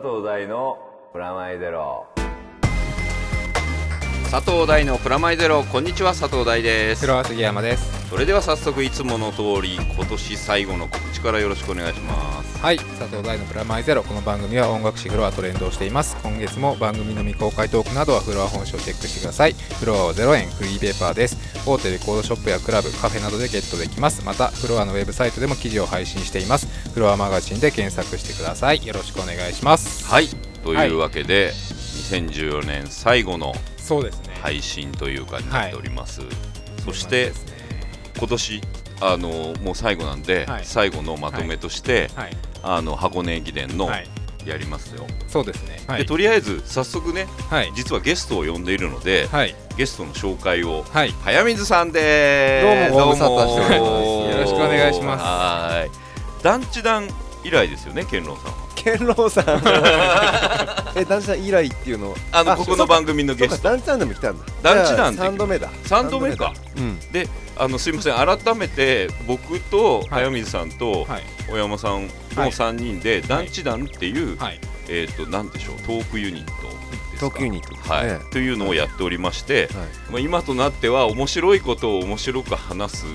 藤大のプラマイゼロ。佐藤大のプラマイゼロ。こんにちは佐藤大です。黒杉山です。それでは早速いつもの通り今年最後の告知からよろしくお願いします。はい佐藤大のプラマイゼロ。この番組は音楽誌フロアと連動しています。今月も番組の未公開トークなどはフロア本誌をチェックしてください。フロアは0円フリーペーパーです。大手レコードショップやクラブカフェなどでゲットできます。またフロアのウェブサイトでも記事を配信しています。フロアマガジンで検索してください。よろしくお願いします。はいというわけで、2014年最後のそうですね。配信というかになっております、そしてね。今年あのもう最後なんで、はい。最後のまとめとして、はい。あの箱根駅伝のはい。やりますよ、そうですね。はでい。とりあえず早速ねはい。実はゲストを呼んでいるので、はい。ゲストの紹介をはい。早水さんです。どうもご無沙汰しております。よろしくお願いします。はーい。団地団以来ですよね健郎さんは。健郎さん え団地さん以来っていうの？あのここの番組のゲスト。か団地さんでも来たんだ。団地団って。3度目だ。3度目か。うん。であのすいません。改めて僕と早水さんとはい。小山さんの3人で団地団っていう、はい。えっ、となんでしょうトークユニットですか？はい、というのをやっておりまして、はい。まあ、今となっては面白いことを面白く話す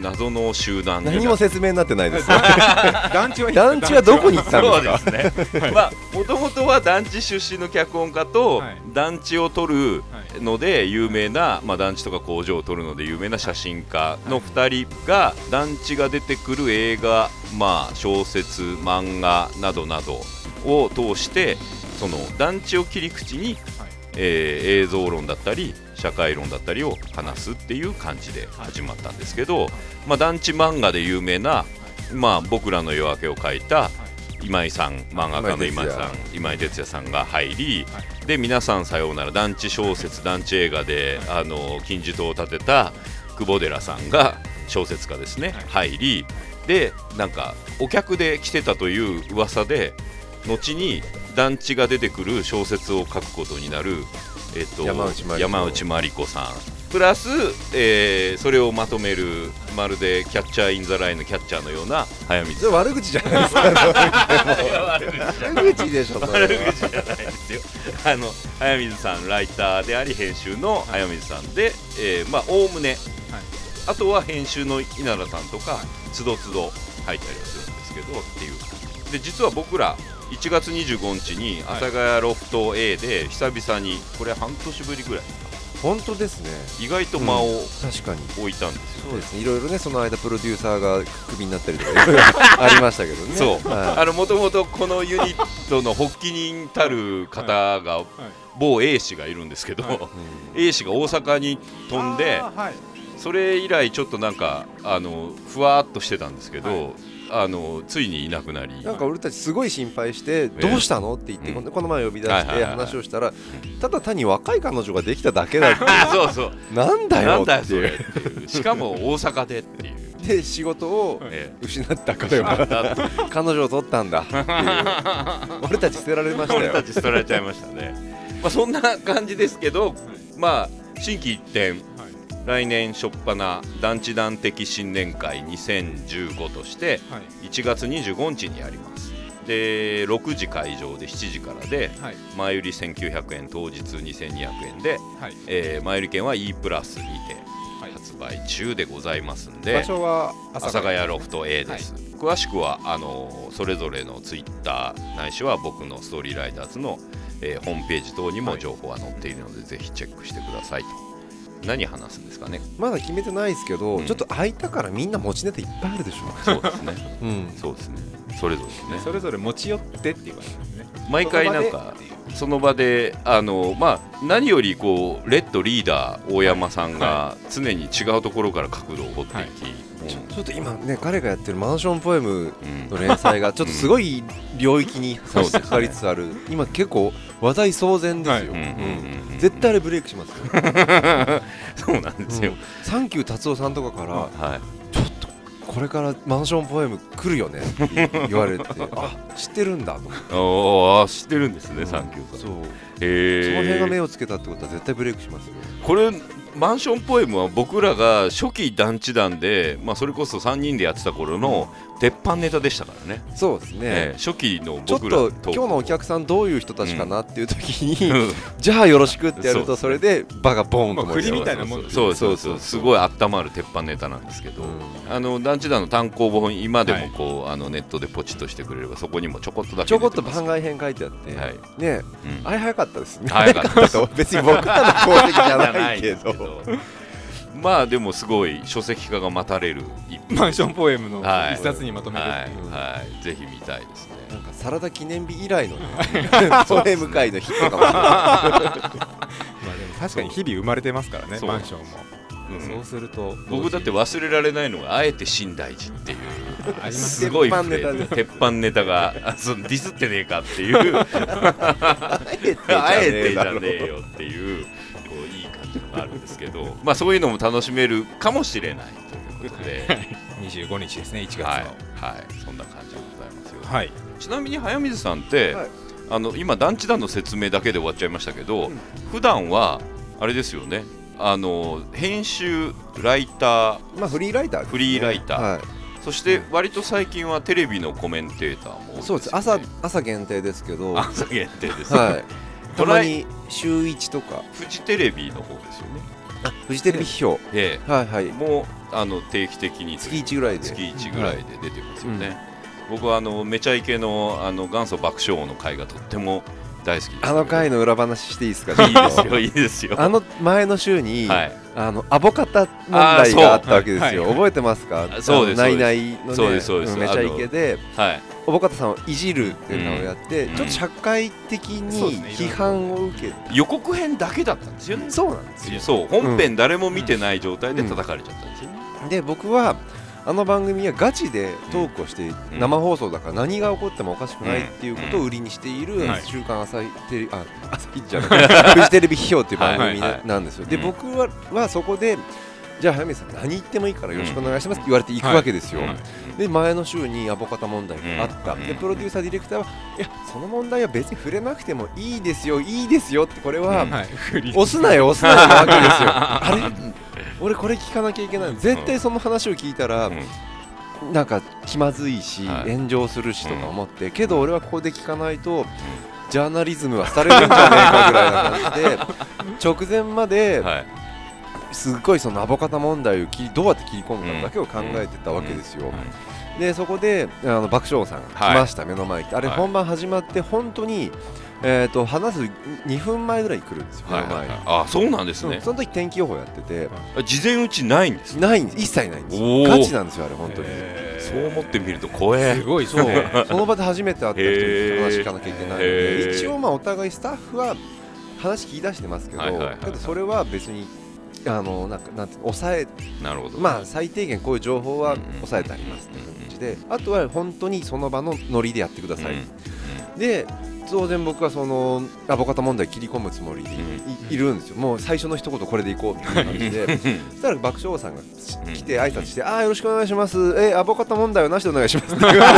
謎の集団何も説明になってないです。ね 団地は団地はどこに行ったんですか？もともとは団地出身の脚本家とはい。団地を撮るはい。ので有名な、まあ団地とか工場を撮るので有名な写真家の2人が団地が出てくる映画、まあ小説、漫画などなどを通してその団地を切り口に、えー映像論だったり社会論だったりを話すっていう感じで始まったんですけど、まあ団地漫画で有名な、まあ僕らの夜明けを書いた今井さん漫画家の今井さん今井哲也さんが入り、で皆さんさようなら団地小説団地映画で、あの金字塔を立てた久保寺さんが小説家ですね、入りでなんかお客で来てたという噂で後に団地が出てくる小説を書くことになる、えっと、山内真理子。さん。プラス、えーそれをまとめるまるでキャッチャー・イン・ザ・ラインのキャッチャーのような早水それ悪口じゃないですか。悪口でしょ悪は。口じゃないですよ。あの早水さんライターであり編集の早水さんで、えーまあおおむね、あとは編集の稲田さんとかつどつど入ったりはするんですけどっていう。で実は僕ら1月25日に阿佐ヶ谷ロフト A で久々にこれ半年ぶりぐらい。本当ですね。意外と間を確かに。置いたんですよ、そうですね。いろいろねその間プロデューサーがクビになったりとかいろいろ ありましたけどね。そう、はあのもともとこのユニットの発起人たる方が某 A 氏がいるんですけど、はい。いうん A 氏が大阪に飛んではい。それ以来ちょっとなんかあのふわっとしてたんですけど、あのついにいなくなり。なんか俺たちすごい心配して「どうしたの?」って言ってうん。この前呼び出して話をしたらただ単に若い彼女ができただけだって そうそう。なんだよっていう。しかも大阪でっていう、で仕事をえ失った彼彼女を取ったんだっていう。俺たち捨てられましたよ。俺たち捨てられちゃいましたね。まあそんな感じですけどまあ心機一転来年初っ端団地団的新年会2015としてはい。1月25日にやります。で6時会場で7時からではい。前売り1900円当日2200円で、はい。えー前売り券は E プラスにてはい。発売中でございますんで、場所は阿佐ヶ谷ロフト A です、詳しくはあのそれぞれのツイッターないしは僕のストーリーライダーズの、えーホームページ等にも情報は載っているので、ぜひチェックしてくださいと何話すんですかね。まだ決めてないですけど、うん。ちょっと空いたからみんな持ちネタいっぱいあるでしょ、そうですね。うん、そうですね。それぞれね。それぞれ持ち寄ってっていう感じですね。毎回なんかその場で。あのまあ何よりこうレッドリーダー大山さんが常に違うところから角度を掘っていき、はい。ちょちょっと今ね彼がやってるマンションポエムの連載がちょっとすごい領域に差し掛かりつつある、今結構話題騒然ですよ、うんうんうんうん。絶対あれブレイクしますよ、そうなんですよ、サンキュー達夫さんとかから、はい。ちょっとこれからマンションポエム来るよねって言われて あ知ってるんだとああ知ってるんですね、うん。サンキューさん。そう。その辺が目をつけたってことは絶対ブレイクしますよ。これマンションポエムは僕らが初期団地団で、まあ、それこそ3人でやってた頃の鉄板ネタでしたからね、そうですね、ええ初期のちょっと今日のお客さんどういう人たちかなっていう時に、うん。じゃあよろしくってやるとそれで場がボーンとまあ盛り上がる振りみたいなもんそうそうそそう。すごい温まる鉄板ネタなんですけど、うん。あの団地団の単行本今ではいもこう、あのネットでポチッとしてくれればそこにもちょこっとだけちょこっと番外編書いてあって、はいねうん。あれ早かったですね。早かった 別に僕らの功績じゃないけど まあでもすごい書籍化が待たれるマンションポエムのはい。一冊にまとめるはいっていう、はい、ぜひ見たいですね。なんかサラダ記念日以来のね ポエム会のヒットかもしれない。まあでも確かに日々生まれてますからねそう。マンションも、うん。そうすると僕だって忘れられないのがあえて新大寺っていう。すすごい鉄板ネタがあそのディスってねえかっていう。あえてじゃあえねえてじゃだろねえよっていうあるんですけど まあそういうのも楽しめるかもしれないということで。25日ですね1月の。はい。ははい。そんな感じでございますよ。い、ちなみに早水さんって、はい。あの今団地団の説明だけで終わっちゃいましたけど、うん。普段はあれですよね。あの編集ライター。まあフリーライターね。フリーライター。はい。そして割と最近はテレビのコメンテーターも多いです、ね、そうです。朝朝限定ですけど。は 朝限定です、いたまに週1とか。フジテレビの方ですよね。フジテレビ批評えはいはい。えもうあの定期的に月1ぐらいで。月1ぐらいで出てますよね、僕はあのめちゃイケのあの元祖爆笑王の回がとっても大好きです。あの回の裏話していいですか？いいですよいいですよ。あの前の週に、はいあのアボカタ問題があったわけですよ、あーそう。覚えてますか？あそうですあのナイナイのねそうですそうです。んめちゃイケで。はい。アボカタさんをいじるっていうのをやって、うん。ちょっと社会的に批判を受けて、予告編だけだったんですよね。そうなんですよ。そう本編誰も見てない状態で叩かれちゃったんですよね、で僕はあの番組はガチでトークをして、ん。生放送だから何が起こってもおかしくないっていうことを売りにしている週刊朝日テレビあ朝日じゃな フジテレビ批評っていう番組ななんですよ。でうん。僕ははそこでじゃあ早見さん何言ってもいいからよろしくお願いしますって言われて行くわけですよ。はい。で前の週にアボカタ問題があった、うんでプロデューサーディレクターはいやその問題は別に触れなくてもいいですよいいですよってこれは、押すなよ押すなよなわけですよ。あれ？俺これ聞かなきゃいけない。絶対その話を聞いたら、うん。なんか気まずいし、はい。炎上するしとか思って、けど俺はここで聞かないと、ジャーナリズムは廃れるんじゃねえかぐらいな感じで 直前まではいすっごいそのアボカタ問題を切りどうやって切り込むかだけを考えてたわけですよ。でそこであの爆笑王さんが来ました、目の前にあれはい。本番始まって本当に、えー、と話す2分前ぐらいに来るんですよ、目はいの前に。あそうなんですね。うん。その時天気予報やってて、事前打ちないんですないんです。一切ないんです。ガチなんですよあれ本当に、そう思ってみると怖え。すごいそう。その場で初めて会った人に話聞かなきゃいけないので一応まあお互いスタッフは話聞き出してますけど、はいはいはいはい。けどそれは別にあのなんかなんて抑えなるほど。まあ最低限こういう情報はうん抑えてありますって感じであとは本当にその場のノリでやってください、うんで当然僕はそのアボカタ問題切り込むつもりでい,い、るんですよ。もう最初の一言これでいこうっていう感じで。そしたら爆笑王さんが来て挨拶して「ああよろしくお願いします。えアボカタ問題はなしでお願いします」って言われ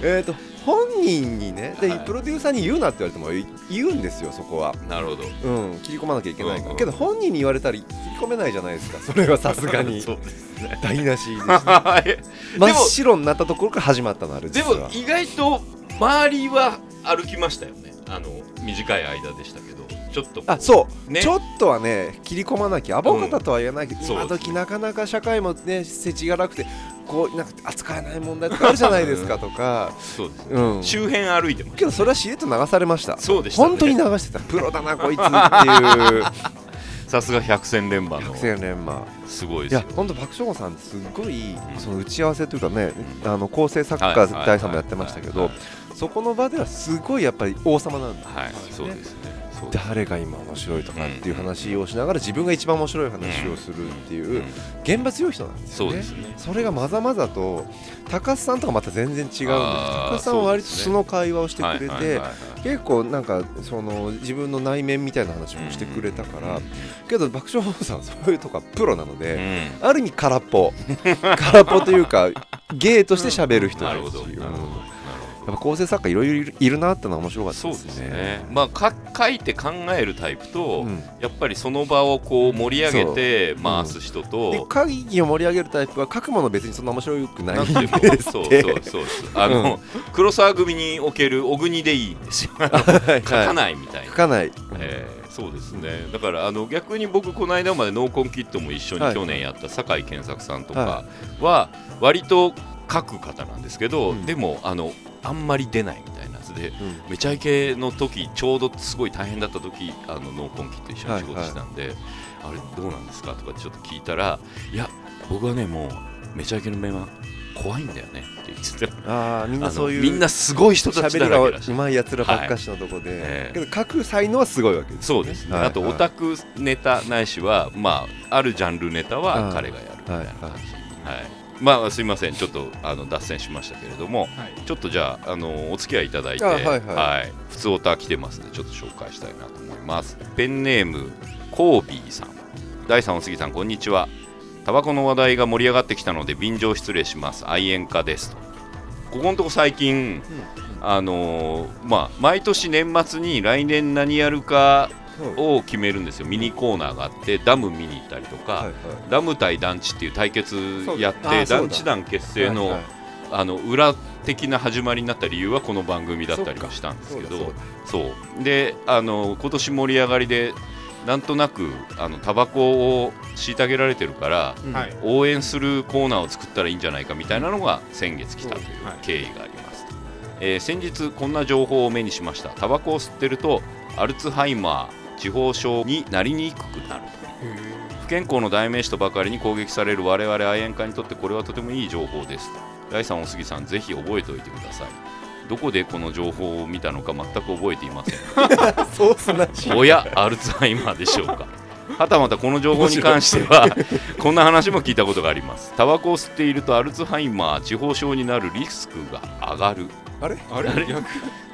て。えっと本人にねで、はい。プロデューサーに言うなって言われてもい言うんですよそこは、なるほど。うん、切り込まなきゃいけないから、うんけど本人に言われたら切り込めないじゃないですかそれはさすがに。そうですね。台無しでしたえ真っ白になったところから始まったのあれでも意外と周りは歩きましたよね。あの短い間でしたけどちょっとあそう、ね。ちょっとはね切り込まなきゃアボカタとは言えないけど、うん今時なかなか社会もね世知がなくてこうなんか扱えない問題とかあるじゃないですかとか、そうですね。うん、周辺歩いてましたけどそれはしれっと流されました。そうでしたね。本当に流してた。プロだなこいつっていう。さすが百戦錬磨の。百戦錬磨。すごいですよ。いや本当爆笑さんすごいその打ち合わせというかねあの構成作はい家大さんもやってましたけどはいはいそこの場ではすごいやっぱり王様なんだはいそうですね。そうです誰が今面白いとかっていう話をしながら自分が一番面白い話をするっていう現場強い人なんですよね。そね。それがまざまざと高須さんとかまた全然違うんです高須さんは割とその会話をしてくれて結構なんかその自分の内面みたいな話もしてくれたからけど爆笑王さんはそういうとこはプロなのうでん。ある意味空っぽ。空っぽというか芸として喋る人なですしるほどなるほどなるほどぱ構成作家いろいろいるいるなってのは面白かったそうでね。ですすね、まあ、か書いて考えるタイプと、うん。やっぱりその場をこう盛り上げて回す人でと、会議を盛り上げるタイプは書くもの別にそんな面白くないなんですそうそうそうですあの、黒沢組における小国でいいんですよ書かいないみたいな。書、かない、えーそうですね。だからあの逆に僕この間までノーコンキットも一緒はい。に去年やった酒井健作さんとかはは割と書く方なんですけど、うん。でもあのあんまり出ないみたいなやつでうん。めちゃイケの時ちょうどすごい大変だった時あのノーコンキット一緒に仕事してたんで、あれどうなんですかとかちょっと聞いたらいや僕はねもうめちゃイケのメンバー怖いんだよねって言ってて ああみんなそういうみんなすごい人たちだら。けだしうまいやつらばっかしのとこで、ええけど書く才能はすごいわけですそうですね、はい。あとオタクネタないしは、まあ、あるジャンルネタは彼がやるみたいな感じ、はいまあすいません。ちょっとあの脱線しましたけれどもはい。ちょっとじゃああのお付き合いいただいてあはいはい。普通オタ来てますのでちょっと紹介したいなと思います。ペンネームコービーさん。第3お杉さんこんにちは。タバコの話題が盛り上がってきたので便乗失礼します。愛煙家ですと。ここのとこ最近、あのーまあ、毎年年末に来年何やるかを決めるんですよ。ミニコーナーがあってダム見に行ったりとか、はいはい。ダム対団地っていう対決やって団地団結成の,、はいはい。あの裏的な始まりになった理由はこの番組だったりもしたんですけどそうであの今年盛り上がりでなんとなくあのタバコを虐げられてるからうんはい。応援するコーナーを作ったらいいんじゃないかみたいなのが先月来たというはい。経緯があります、えー先日こんな情報を目にしました。タバコを吸ってるとアルツハイマー地方症になりにくくなる。と不健康の代名詞とばかりに攻撃される我々愛煙家にとってこれはとてもいい情報です第3お杉さんぜひ覚えておいてください。どこでこの情報を見たのか全く覚えていません。そうすおやアルツハイマーでしょうかはたまたこの情報に関してはこんな話も聞いたことがあります。タバコを吸っているとアルツハイマー地方症になるリスクが上がる。あれ？あれ？あれ？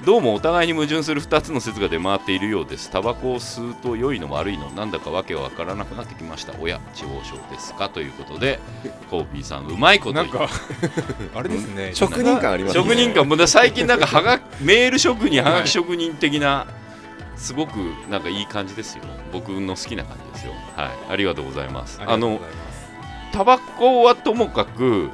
どうもお互いに矛盾する2つの説が出回っているようです。タバコを吸うと良いの悪いのなんだかわけわからなくなってきました。おや地方症ですか？ということでコーピーさんうまいことなんか あれですね。職人感ありますね。職人感。もう最近なんかはがメール職人はがき職人的なすごくなんかいい感じですよ。僕の好きな感じですよ。はい。ありがとうございます。あのタバコはともかく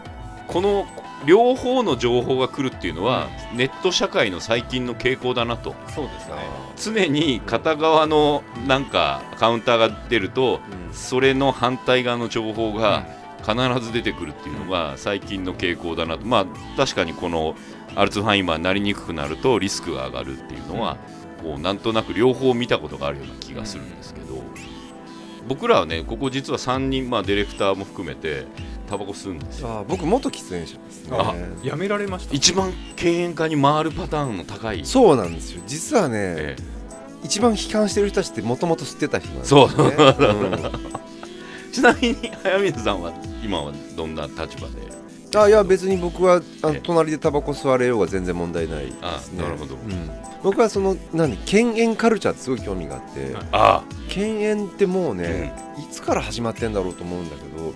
この両方の情報が来るっていうのは、ネット社会の最近の傾向だなと。そうですね。常に片側のなんかカウンターが出るとうん。それの反対側の情報が必ず出てくるっていうのが最近の傾向だなと。まあ確かにこのアルツハイマーになりにくくなるとリスクが上がるっていうのはこうなんとなく両方見たことがあるような気がするんですけど僕らはねここ実は3人まあディレクターも含めてタバコ吸うんですよ。あー僕元喫煙者ですね。あやめられました？一番敬遠化に回るパターンの高い。そうなんですよ。実はね、ええ。一番悲観してる人たちってもともと吸ってた人なんですそうよね。う。ん。ちなみに早水さんは今はどんな立場で？あいや別に僕はあ隣でタバコ吸われようが全然問題ないですね。あなるほど。うん僕はその何犬猿カルチャーってすごい興味があって、犬猿ってもうね、いつから始まってんだろうと思うんだけど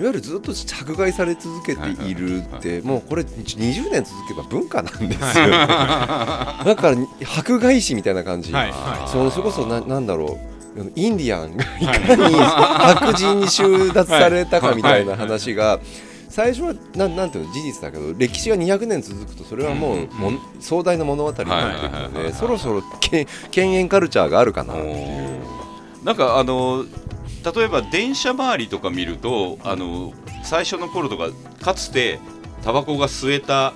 いわゆるずっと迫害され続けているってもうこれ20年続けば文化なんですよ。だから迫害史みたいな感じ、はいそのそれこそななんだろう。インディアンがいかに白人に収奪されたかみたいな話が最初はなんなんていうの事実だけど歴史が200年続くとそれはもうもん壮大な物語になってのでそろそろけ犬猿カルチャーがあるかな。っていうおなんかあの例えば電車周りとか見るとあの最初の頃とかかつてタバコが吸えた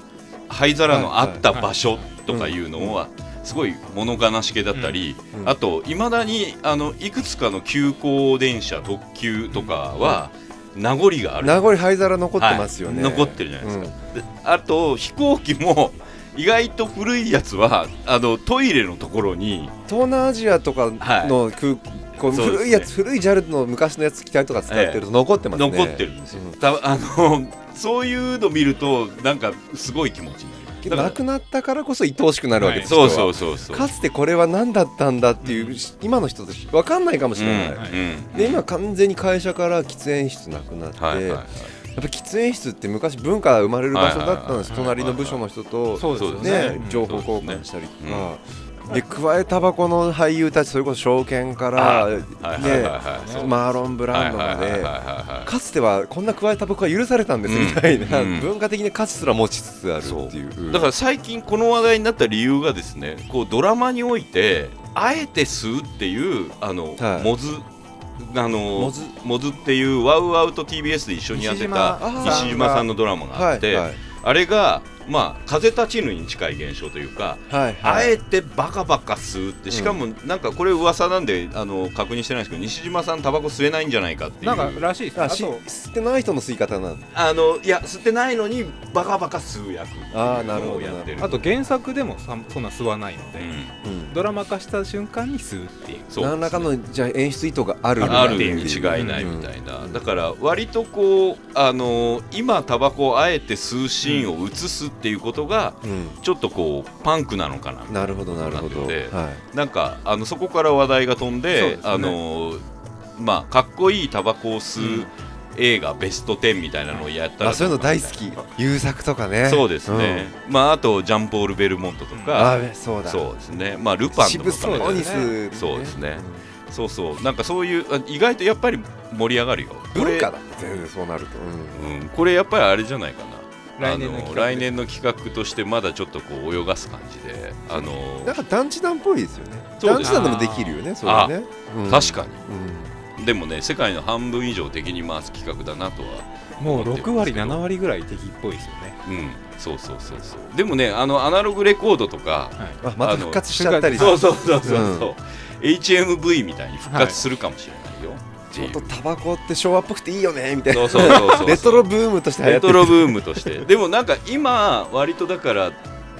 灰皿のあった場所とかいうのはすごい物悲しげだったり、うんあといまだにあのいくつかの急行電車特急とかは名残がある。名残灰皿残ってますよね、はい。残ってるじゃないですか、であと飛行機も意外と古いやつはあのトイレのところに東南アジアとかの空こうそうですね。古いやつ、古い JAL の昔のやつ機体とか使ってると残ってますね、残ってるんですよ、うん。たあのそういうの見るとなんかすごい気持ちになけるなくなったからこそ愛おしくなるわけらです、人はそうそうそうそう。かつてこれは何だったんだっていう、今の人たち分かんないかもしれない、うんうんで今完全に会社から喫煙室なくなって、はいはいはい。やっぱ喫煙室って昔文化が生まれる場所だったんです。はいはいはい隣の部署の人とね。情報交換したりとかで加えタバコの俳優たちそれこそ証券からねはいマーロン・ブランドまで。かつてはこんな加えタバコが許されたんですみたいな。うん。文化的な価値すら持ちつつあるっていう。だから最近この話題になった理由がですねこうドラマにおいてあえて吸うっていうあの、はい。モズあのモズ。モズっていうワウワウと TBS で一緒にやってた西島。さんのドラマがあって、あれがまあ風立ちぬに近い現象というか、はいあはい。えてバカバカ吸うってしかもなんかこれ噂なんであの確認してないんですけど西島さんタバコ吸えないんじゃないかっていう。なんからしいですね。あし吸ってない人の吸い方なんだ。あのいや吸ってないのにバカバカ吸う役あーなるほどのをやってる。あと原作でもさそんな吸わないので、うん。うんドラマ化した瞬間に吸うっていう。そう何らかのじゃあ演出意図があるあるっていうに違いないみたいな、だから割とこうあの今タバコをあえて吸うシーンを映すっていうことがうん。ちょっとこうパンクなのかななるほどなるほど。なっててはい。なんかあのそこから話題が飛んでね。あのまあかっこいいタバコを吸う映画ベスト10みたいなのをやったらあそういうの大好き。優作とかね。そうですね、まああとジャンポール・ベルモントとうんか、あそうだ。そうですね。まあルパンと渋かそうもね。そうですね。そうそう。なんかそういうあ意外とやっぱり盛り上がるよ。文化だ全然そうなると。うん。うん、これやっぱりあれじゃないかな来年の来年の企画としてまだちょっとこう泳がす感じであのなんか団地団っぽいですよね。団地団でもできるよねそれね。うん。確かに。うん。でもね世界の半分以上敵に回す企画だなとはもう思って6割ますけど。7割ぐらい敵っぽいですよね。うん。そうそうそうそう。でもねあのアナログレコードとかあまた復活しちゃったりそうそうそうそうそう、うん。HMV みたいに復活するかもしれない。よ、ちょっとタバコって昭和っぽくていいよねみたいな。そうそうそうそうレトロブームとしてレトロブームとして。でもなんか今割とだから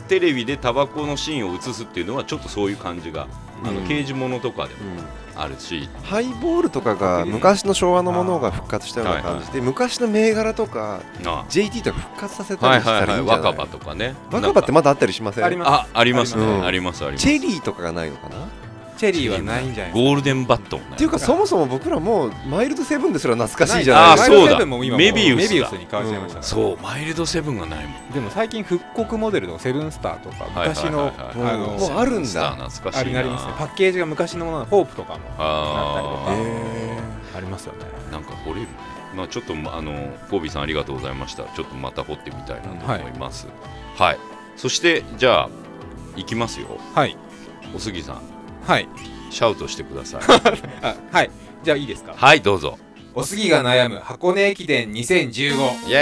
テレビでタバコのシーンを映すっていうのはちょっとそういう感じが、あのうん刑事物とかでもうんあるし、ハイボールとかが昔の昭和のものが復活したような感じで昔の銘柄とかあ JT とか復活させたはいりしたはいはいい？らいんじゃない。若葉とかね。若葉ってまだあったりしません？ありますあありますね、うん。ありますあります。チェリーとかがないのかな？チェリーはないんじゃないゴールデンバットもねっていうかそもそも僕らもうマイルドセブンですら懐かしいじゃあないですか。そうだ。メビウスだ。メビウスに変わっちゃいましたねそうマイルドセブンがないもん。でも最近復刻モデルのセブンスターとか昔のもうあるんだ。懐かしいな。りますねパッケージが昔のもののホープとかもあー。へありますよねなんか掘れる。まあちょっとまあのコービーさんありがとうございました。ちょっとまた掘ってみたいなと思います。はい、そしてじゃあ行きますよ。はい。おすぎさんはい。シャウトしてください。あはい。じゃあいいですか？はいどうぞ。おすぎが悩む箱根駅伝2015イエ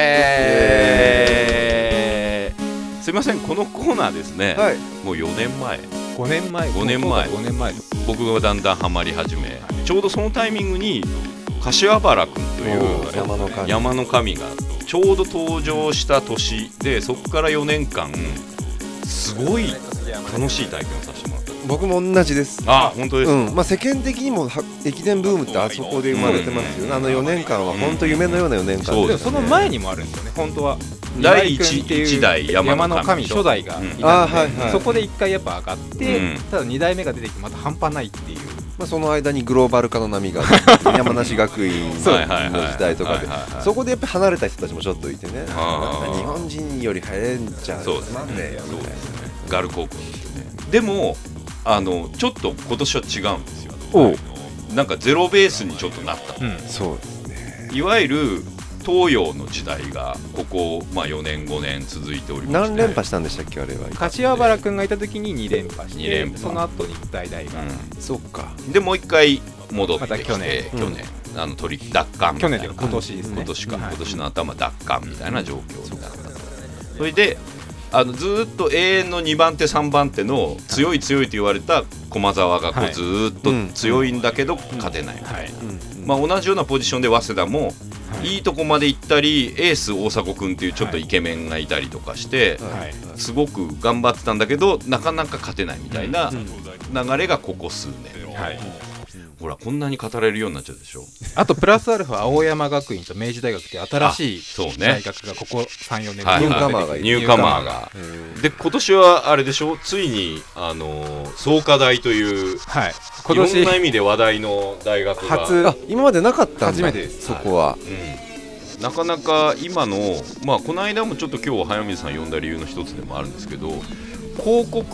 ーイ。すいませんこのコーナーですね、はい。もう4年前。5年前。5年前。5年前。僕がだんだんハマり始めちょうどそのタイミングに柏原君という山の神。山の神がちょうど登場した年でそこから4年間すごい楽しい体験をさせてもらった僕も同じです。あ本当ですか、うん。まあ、世間的にもは駅伝ブームってあそこで生まれてますよね、あの4年間は本当夢のような4年間そうでもでしたねその前にもあるんですよね。本当は。第今井君っていう一代山の神初代がいたんで、はいはい。そこで1回やっぱ上がって、うん。ただ2代目が出てきてまた半端ないっていう。まあ、その間にグローバル化の波が 山梨学院の時代とかで。そこでやっぱ離れた人たちもちょっといてね。日本人より早いんちゃうそうですつまんね。ガル高校ですね。でもあのちょっと今年は違うんですよ。おう。なんかゼロベースにちょっとなった。うん。なそうですね。いわゆる東洋の時代がここ、まあ、4年5年続いておりまして。何連覇したんでしたっけあれは。柏原君がいた時に2連覇して二連覇。その後に大々が、そっか。うん、でもう一回戻ってきて、また去年。去年。あの取り奪還みたいな。去年今年ですね。今年か、はい。今年の頭奪還みたいな状況になったそれであのずーっと永遠の2番手3番手の強い強いと言われた駒澤がこはい。うずーっと強いんだけど勝てないみたいな、まあ、同じようなポジションで早稲田もい。いとこまで行ったりエース大迫君っていうちょっとイケメンがいたりとかして、はい。すごく頑張ってたんだけどなかなか勝てないみたいな流れがここ数年、はいほらこんなに語れるようになっちゃうでしょ。あとプラスアルファ青山学院と明治大学って新しいあそうね。大学がここ34年。はいニューカマーがいる。ニューカマーが。で今年はあれでしょ？ついにあのー創価大というはい。ろんな年意味で話題の大学が。初あ今までなかったんだ初めてです。そこは。うん。なかなか今のまあこの間もちょっと今日早水さん呼んだ理由の一つでもあるんですけど広告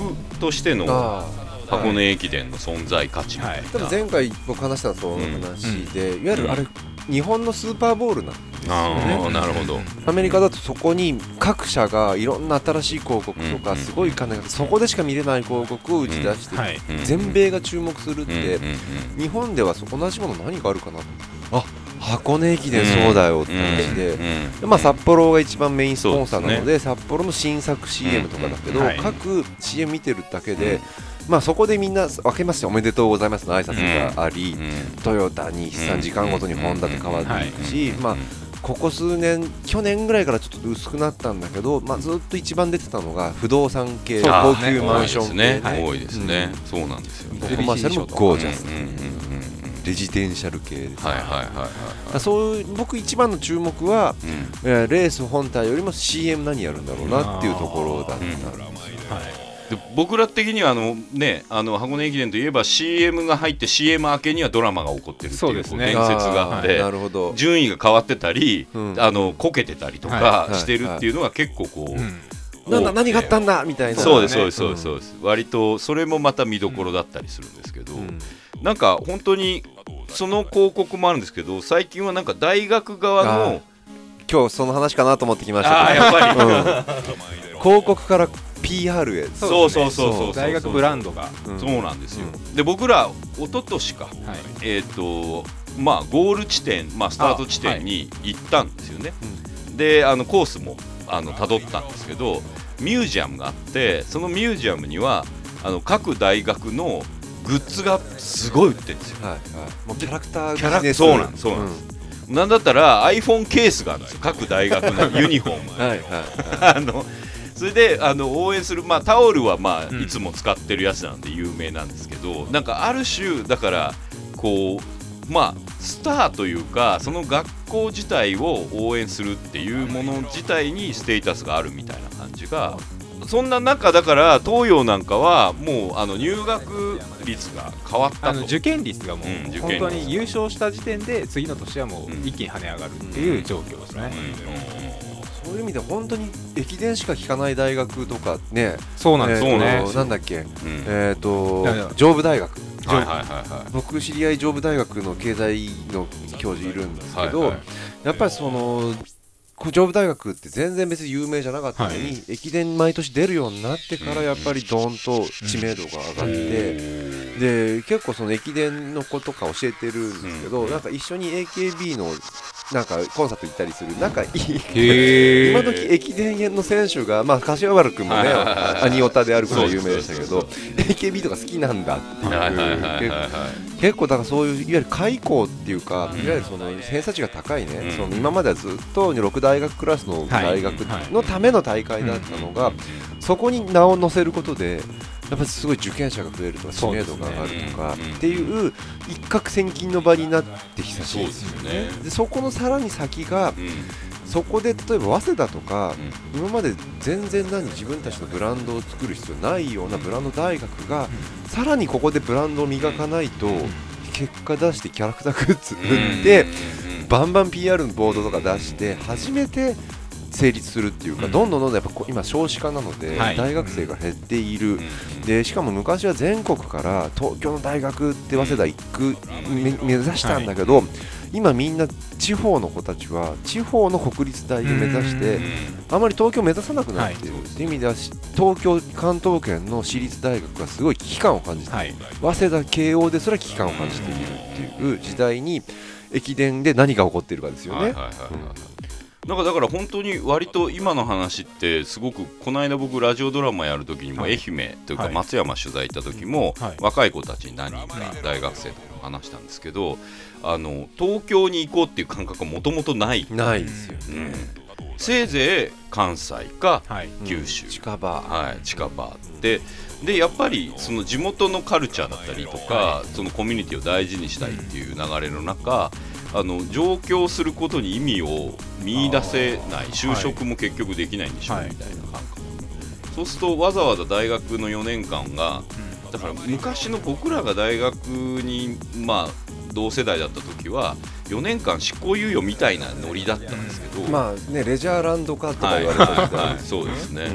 としてのあ箱根駅伝の存在価値みたいな、多分前回僕話したその話で、いわゆるあれ、日本のスーパーボールなんですよあね。あなるほど、アメリカだとそこに各社がいろんな新しい広告とかうん。すごい金がそこでしか見れない広告を打ち出して、全米が注目するって、うんうんうん日本ではそ同じもの何があるかなあ箱根駅伝そうだよって話で、うん。でまあ、札幌が一番メインスポンサーなので札幌の新作 CM とかだけど、うんはい。各 CM 見てるだけで、まあ、そこでみんな分けましておめでとうございますの挨拶があり、うんトヨタに3時間ごとにホンダと変わっていくし、まあうん、ここ数年去年ぐらいからちょっと薄くなったんだけど、まあ、ずっと一番出てたのが不動産系高級マンション系、多いですね、はい多いですね、そうなんですよねコマーシャルもゴージャスうんうんうんうんレジデンシャル系です、はいはい。はい。はいそういう僕一番の注目は、うん。えーレース本体よりも CM 何やるんだろうなっていうところだったんですよ、で僕ら的にはあの、ね、あの箱根駅伝といえば CM が入って CM 明けにはドラマが起こってるっていうそうですね。こう伝説があっーてなるほど。順位が変わってたり、うん。あのこけてたりとはかい。してるっていうのが結構こう、うん。なんだ何があったんだみたいな。そうですそそううですそうです。そうです、割とそれもまた見どころだったりするんですけど、うん。なんか本当にその広告もあるんですけど最近はなんか大学側の今日その話かなと思ってきましたやっぱり、ど、うん。広告から PR へ。そうそうそうそうそう大学ブランドが、うん。そうなんですよ、で僕ら一昨年か。はい、えっ、とまあゴール地点、まあ、スタート地点に行ったんですよね、であのコースもあの辿ったんですけどミュージアムがあってそのミュージアムにはあの各大学のグッズがすごい売ってるんですよ。はいはい。もうキャラクターキャラビジネスそうなんですそうなんです。なんだったら iPhone ケースがあるんですよ。各大学のユニフォーム はい。あのそれであの応援する、まあ、タオルは、まあうん。いつも使ってるやつなんで有名なんですけどなんかある種だからこうまあスターというかその学校自体を応援するっていうもの自体にステータスがあるみたいな感じがそんな中だから東洋なんかはもうあの入学率が変わったと。あの受験率がもう本当に優勝した時点で次の年はもう一気に跳ね上がるっていう状況ですね、そういう意味で本当に駅伝しか聞かない大学とかね。そうなんですよそうなんねなんだっけ。うん。えっといやいや。上武大学。はいはいはいはい。僕知り合い上武大学の経済の教授いるんですけど、はいはい。やっぱりそのこ上武大学って全然別に有名じゃなかったのに、はい。駅伝毎年出るようになってからやっぱりドーンと知名度が上がって、で結構その駅伝の子とか教えてるんですけど、うん。なんか一緒に AKB のなんかコンサート行ったりする仲いい。へ今時駅伝の選手が、まあ、柏原君もね、はいはいはいはい。アニオタであるから有名でしたけど AKB とか好きなんだっていう、結結構だからそういういわゆる開校っていうか、うん。いわゆるその偏差値が高いね、うん。その今まではずっと6大学クラスの大学はい。のための大会だったのが、そこに名を載せることで、やっぱりすごい受験者が増えるとか、知名度が上がるとか、っていう一攫千金の場になって久しいですよね。そうですよね。でそこのさらに先が、うん。そこで例えば早稲田とか、うん。今まで全然何自分たちのブランドを作る必要ないようなブランド大学が、さらにここでブランドを磨かないと、結果出してキャラクターグッズ売って、うん。バンバン PR のボードとか出して初めて成立するっていうか、うん。どんどんどんどんやっぱ今少子化なので、はい。大学生が減っている、うん。でしかも昔は全国から東京の大学って早稲田行く、め目指したんだけど、今みんな地方の子たちは地方の国立大を目指して、あまり東京を目指さなくなっている、っていう意味ではし東京関東圏の私立大学がすごい危機感を感じている、はい。早稲田慶応ですら危機感を感じているっていう時代に駅伝で何が起こっているかですよね。なんかだから本当に割と今の話ってすごくこの間僕ラジオドラマやる時にもはい。愛媛というかはい。松山取材行った時もはい。若い子たちに何人か大学生とかも話したんですけどあの東京に行こうっていう感覚がもともとない、ないですようんせいぜい関西かはい。九州、近場、はい、近場で。でやっぱりその地元のカルチャーだったりとか、そのコミュニティを大事にしたいっていう流れの中、あの上京することに意味を見出せない。就職も結局できないんでしょう、はい。みたいな感覚、そうするとわざわざ大学の4年間がだから昔の僕らが大学にまあ同世代だった時は4年間執行猶予みたいなノリだったんですけど、まあねレジャーランド化とかはい。言われてる時代はい。そうですね、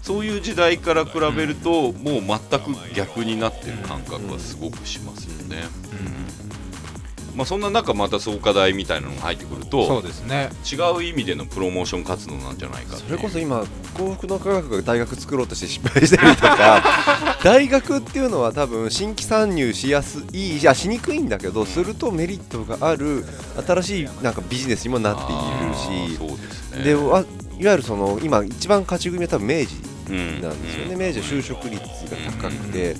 そういう時代から比べると、もう全く逆になってる感覚はすごくしますよね。まあ、そんな中また創価大みたいなのが入ってくるそうとですね。違う意味でのプロモーション活動なんじゃないかそれこそ今幸福の科学が大学作ろうとして失敗してるとか 大学っていうのは多分新規参入しやすいいやしにくいんだけどするとメリットがある新しいなんかビジネスにもなっているしそうですね。でわいわゆるその今一番勝ち組は多分明治うんなんですよね、明治は就職率が高くて、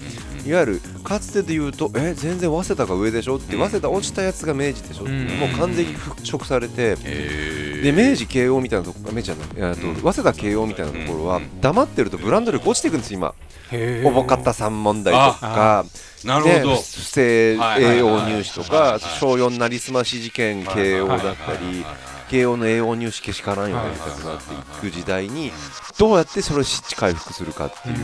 いわゆるかつてで言うと、え全然早稲田が上でしょ？って、うん。早稲田落ちたやつが明治でしょって、うん。もう完全に復職されて、で明治慶応みたいなとこ明治じゃとうん。早稲田慶応みたいなところは、うん。黙ってるとブランド力落ちていくんです今、へおぼかったさん問題とか、ねなるほど、不正はい栄養入試とか、小4なりすまし事件、慶応だったり。慶応の栄養入試けしからんようになりたくなっていく時代にどうやってそれを失地回復するかっていう、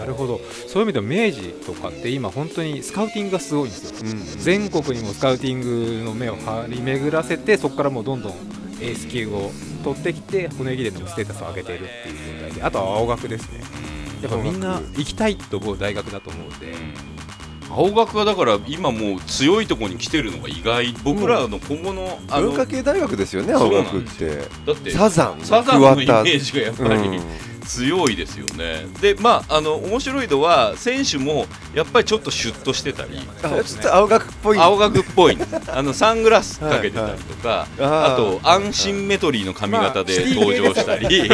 なるほど。そういう意味では明治とかって今本当にスカウティングがすごいんですよ。うん。全国にもスカウティングの目を張り巡らせてそこからもうどんどんエース級を取ってきて箱根駅伝のステータスを上げているっていう状態であとは青学ですね。やっぱみんな行きたいと思う大学だと思うので。青学はだから今もう強いところに来てるのが意外。僕らの今後のあの文化系大学ですよね、青学って。だってサザン、サザンのイメージがやっぱり、うん強いですよね。でまああの面白いのは選手もやっぱりちょっとシュッとしてたり。あちょっと青学っぽい。青学っぽい。あのサングラスかけてたりとか、はいはい。あとアンシンメトリーの髪型で登場したり、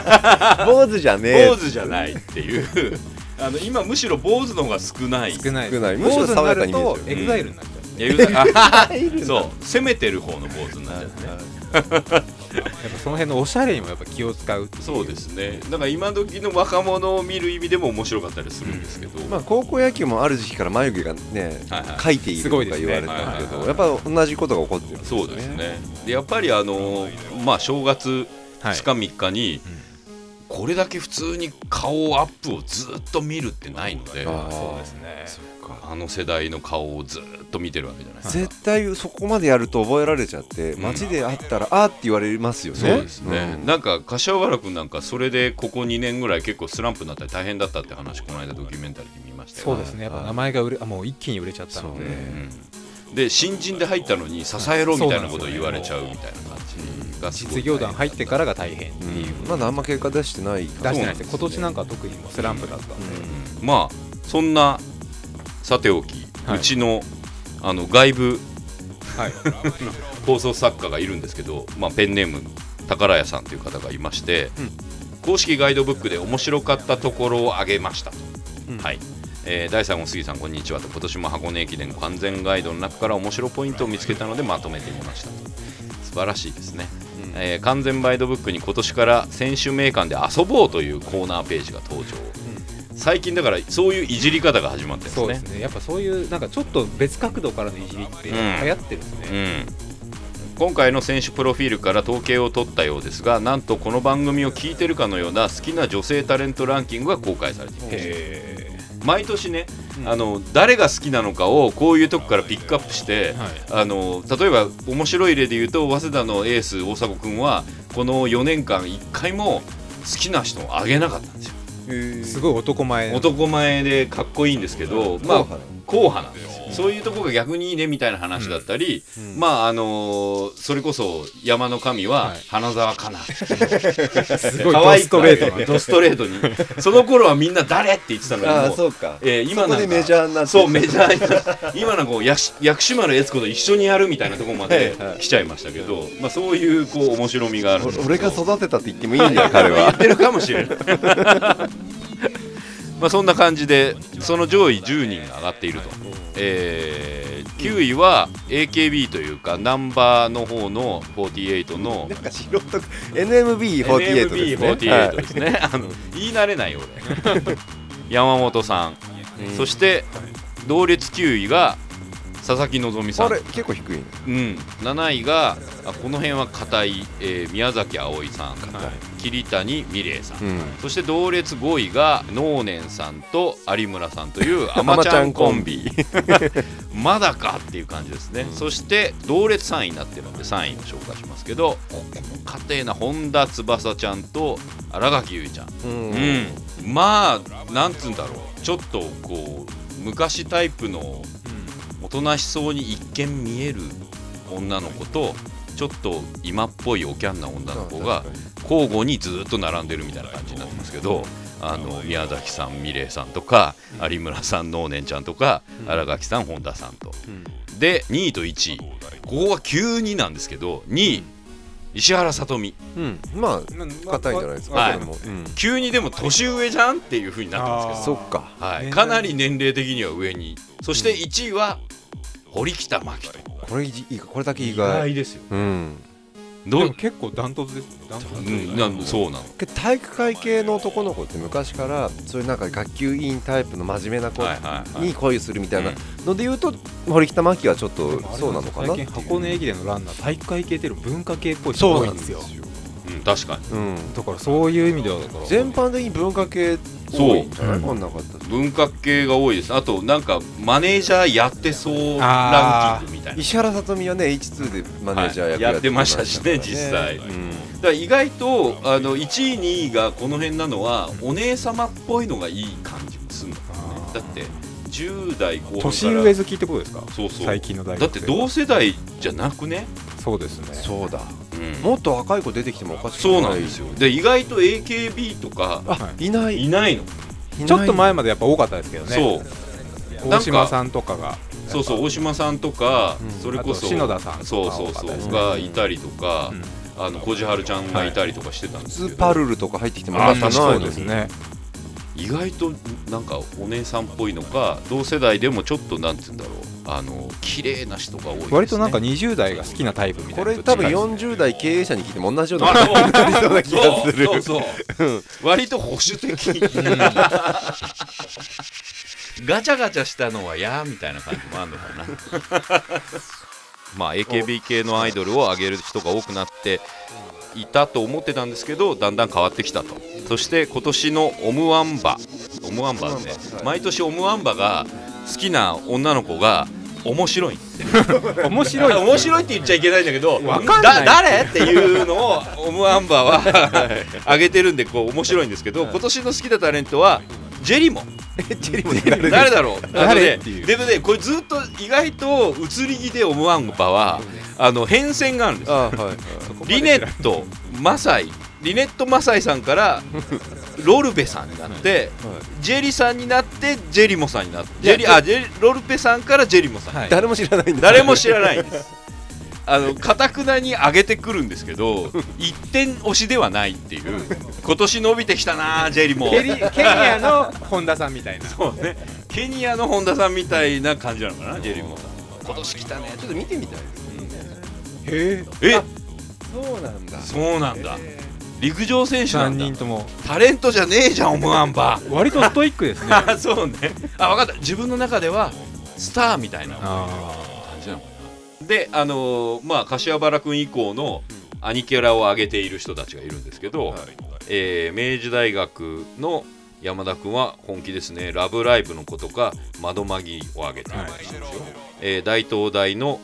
坊主じゃねえ。坊主じゃないっていう。あの今むしろ坊主の方が少ない。少ない。坊主になる爽やかにエグザイルになっちゃう。エグザあ そう。攻めてる方の坊主になっちゃってね その辺のおしゃれにもやっぱ気を使うそうですね。だから今時の若者を見る意味でも面白かったりするんですけど、まあ高校野球もある時期から眉毛がね、はいはい。描いているとか言われたけはいはいど、はい。やっぱ同じことが起こってるんですよそうですね。でやっぱりあのまあ正月はい。2日3日に、これだけ普通に顔アップをずっと見るってないのでそうですね。あの世代の顔をずっと見てるわけじゃない。絶対そこまでやると覚えられちゃって、街で会ったらあーって言われますよね。そうですね、うん。なんか柏原君なんかそれでここ2年ぐらい結構スランプになったり大変だったって話この間ドキュメンタリーで見ましたよ。そうですね。やっぱ名前が売れあもう一気に売れちゃったので。そうね。うんで新人で入ったのに支えろみたいなことを言われちゃうみたいな感じが実業団入ってからが大変っていう、まだあんま結果出してない出してない。ですね今年なんか特にもうスランプだったんで、うん。まあそんなさておき、はい。うちのあの外部はい。放送作家がいるんですけど、まあ、ペンネーム宝屋さんという方がいまして、公式ガイドブックで面白かったところを挙げましたと、はいえー第3号杉さんこんにちは。と今年も箱根駅伝完全ガイドの中から面白ポイントを見つけたのでまとめてみました。と素晴らしいですね、えー完全ガイドブックに今年から選手名鑑で遊ぼうというコーナーページが登場、最近だからそういういじり方が始まってるんですね。そうですね。やっぱそういうなんかちょっと別角度からのいじりって流行ってるんですね、うん。今回の選手プロフィールから統計を取ったようですがなんとこの番組を聞いてるかのような好きな女性タレントランキングが公開されています。へ毎年ね、あの誰が好きなのかをこういうとこからピックアップして、はい。あの例えば面白い例で言うと早稲田のエース大迫君はこの4年間1回も好きな人を挙げなかったんですよ。えすごい男前。男前でかっこいいんですけど、まあ硬派なんですよそういうとこが逆にいいねみたいな話だったり、まああのーそれこそ山の神ははい。花澤香菜、すごい可愛いドストレートストレートに。その頃はみんな誰って言ってたのに。あそうか、えー今なんかメジャーになって。そうメジャーに今なんか薬師丸悦子と一緒にやるみたいなところまで来ちゃいましたけど、まあ、そういうこう面白みがある俺が育てたって言ってもいいんだよ彼は。言ってるかもしれないまあそんな感じでその上位10人が上がっていると、えー9位は AKB というかナンバーの方の48のなんか素人 NMB48 ですね。NMB48 ですね、あの言い慣れないよ俺。山本さん、そして同率9位が佐々木希さん。あれ結構低いね。うん、7位があこの辺は硬い、えー宮崎あおいさん。はい。桐谷美玲さん、うん。そして同列5位が能年さんと有村さんというあまちゃんコンビ。まだかっていう感じですね、うん。そして同列3位になってるので3位を紹介しますけどここも家庭な。本田翼ちゃんと新垣結衣ちゃん。うん。うん、まあなんつうんだろう。ちょっとこう昔タイプのおとなしそうに一見見える女の子とちょっと今っぽいおキャンな女の子が交互にずっと並んでるみたいな感じになってますけどあの宮崎さん美玲さんとか有村さん能年ちゃんとか新垣さん本田さんと。で2位と1位。ここは急になんですけど2位石原さとみ。うん。まあな硬いんじゃないですか、はい。急にでも年上じゃんっていう風になってますけど。そっか。はい、ねかなり年齢的には上に。そして1位は堀北真希とこれいいこれだけ意意外外ですよ。うん。どう？でも結構ダントツですね。ダントツうんなんそうなの。体育会系の男の子って昔からそういうなんか学級委員タイプの真面目な子に恋するみたいなので言うと堀北真希はちょっとそうなのかな？最近箱根駅伝のランナー体育会系っていうの文化系っぽい人そうなん多いんですよ。うん、確かに。うん。だからそういう意味ではだから。全般的に文化系多いんじゃない？なかった文化系が多いです。あとなんかマネージャーやってそうランキングみたいな。石原さとみはね H2 でマネージャーやってましたしね実際うん。だから意外とあの1位2位がこの辺なのはお姉様っぽいのがいい感じもするのかもねあー。だって10代後半年上好きってことですか？そうそう。最近の大だ学生って同世代じゃなくね、そうですね。そうだ。うんもっと若い子出てきてもおかしくないそうなんですよ。で意外と AKB とかあいない。いないの。ちょっと前までやっぱ多かったですけどね。そう。大島さんとかが。そうそう大島さんとか、うん。それこそ篠田さんそうそうそうがいたりとか、うん。あの小路春ちゃんがいたりとかしてたんですスけど、ーパールールとか入ってきてもおあかしくない確かに。そうですね。意外となんかお姉さんっぽいのか同世代でもちょっとなんて言うんだろうあの綺麗な人が多いです、ね、割となんか20代が好きなタイプみたいなこれ多分四40代経営者に聞いても同じようなあそう感じになりそうな気がする。そうそうそう割と保守的。ガチャガチャしたのはやみたいな感じもあるのかな。まあ AKB 系のアイドルを上げる人が多くなっていたと思ってたんですけどだんだん変わってきたと。そして今年のオムワンバ。オムワンバね。はい。毎年オムワンバが好きな女の子が面白い。面白い。面白いって言っちゃいけないんだけどわかんない。だ誰？っていうのをオムアンバーは上げてるんでこう面白いんですけど今年の好きなタレントはジェリモ。ンチェリモン誰？誰？だろう？誰？っていう。でもねこれずっと意外と移り気でオムアンバーはあの変遷があるんですリネットマサイ。リネットマサイさんからロルベさんになってジェリさんになってジェリモさんになってジェリあジェリロルペさんからジェリモさんはい。誰も知らないんだ。誰も知らないんです。あのかたくなに上げてくるんですけど 一点押しではないっていう今年伸びてきたなジェリもケリケニアの本田さんみたいな。そうね。ケニアの本田さんみたいな感じなのかなジェリもさん。今年来たね。ちょっと見てみたいへえ？えそうなんだ。そうなんだ陸上選手な3んだ。人とも。タレントじゃねえじゃんオムアンバー。割とストイックですね。あ そうね。あ分かった。自分の中ではスターみたいな。感あじなのかな。であのーまあ柏原君以降のアニキャラを上げている人たちがいるんですけど、えー明治大学の山田君は本気ですね「ラブライブ!」の子とか「窓マギ」を上げているらしいですよ、えー大東大の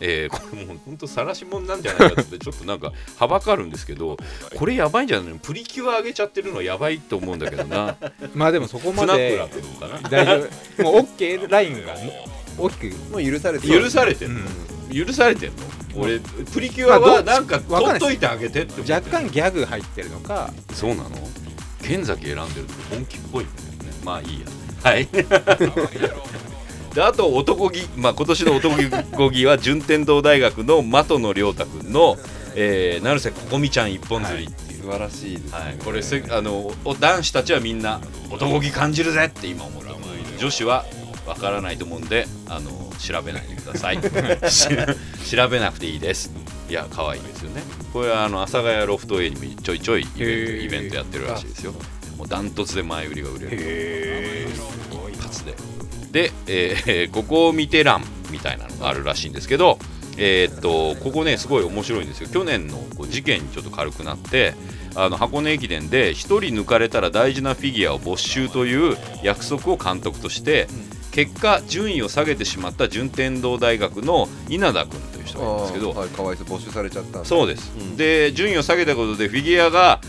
えーこれもう本当晒し者なんじゃないかってちょっとなんかはばかるんですけどこれやばいんじゃないの？プリキュア上げちゃってるのはやばいと思うんだけどな。ー まあでもそこまで大丈夫。もう OK ラインが大きくもう許されて許されてんの、許されてんの？俺プリキュアはなんか取っといてあげてって思って若干ギャグ入ってるのか。そうなの？剣崎選んでると本気っぽいんだよね。まあいいや。はい であと男気、まあ、今年の男気は順天堂大学の的野亮太君の、えー、成瀬ここみちゃん一本釣りっていう、素晴らしいですね。はい。これせあのお男子たちはみんな男気感じるぜって今思った女子はわからないと思うんであの調べないでください。し 調べなくていいです。いや可愛いですよね。これはあの阿佐ヶ谷ロフト A にもちょいちょいイベイベントやってるらしいですよ。もうダントツで前売りが売れる。一発でで、えーここを見て欄みたいなのがあるらしいんですけど、えーっとここねすごい面白いんですよ。去年のこう事件にちょっと軽くなってあの箱根駅伝で1人抜かれたら大事なフィギュアを没収という約束を監督として、結果順位を下げてしまった順天堂大学の稲田君という人がいるんですけど、はい、かわいそう没収されちゃったそうです、うん。で順位を下げたことでフィギュアが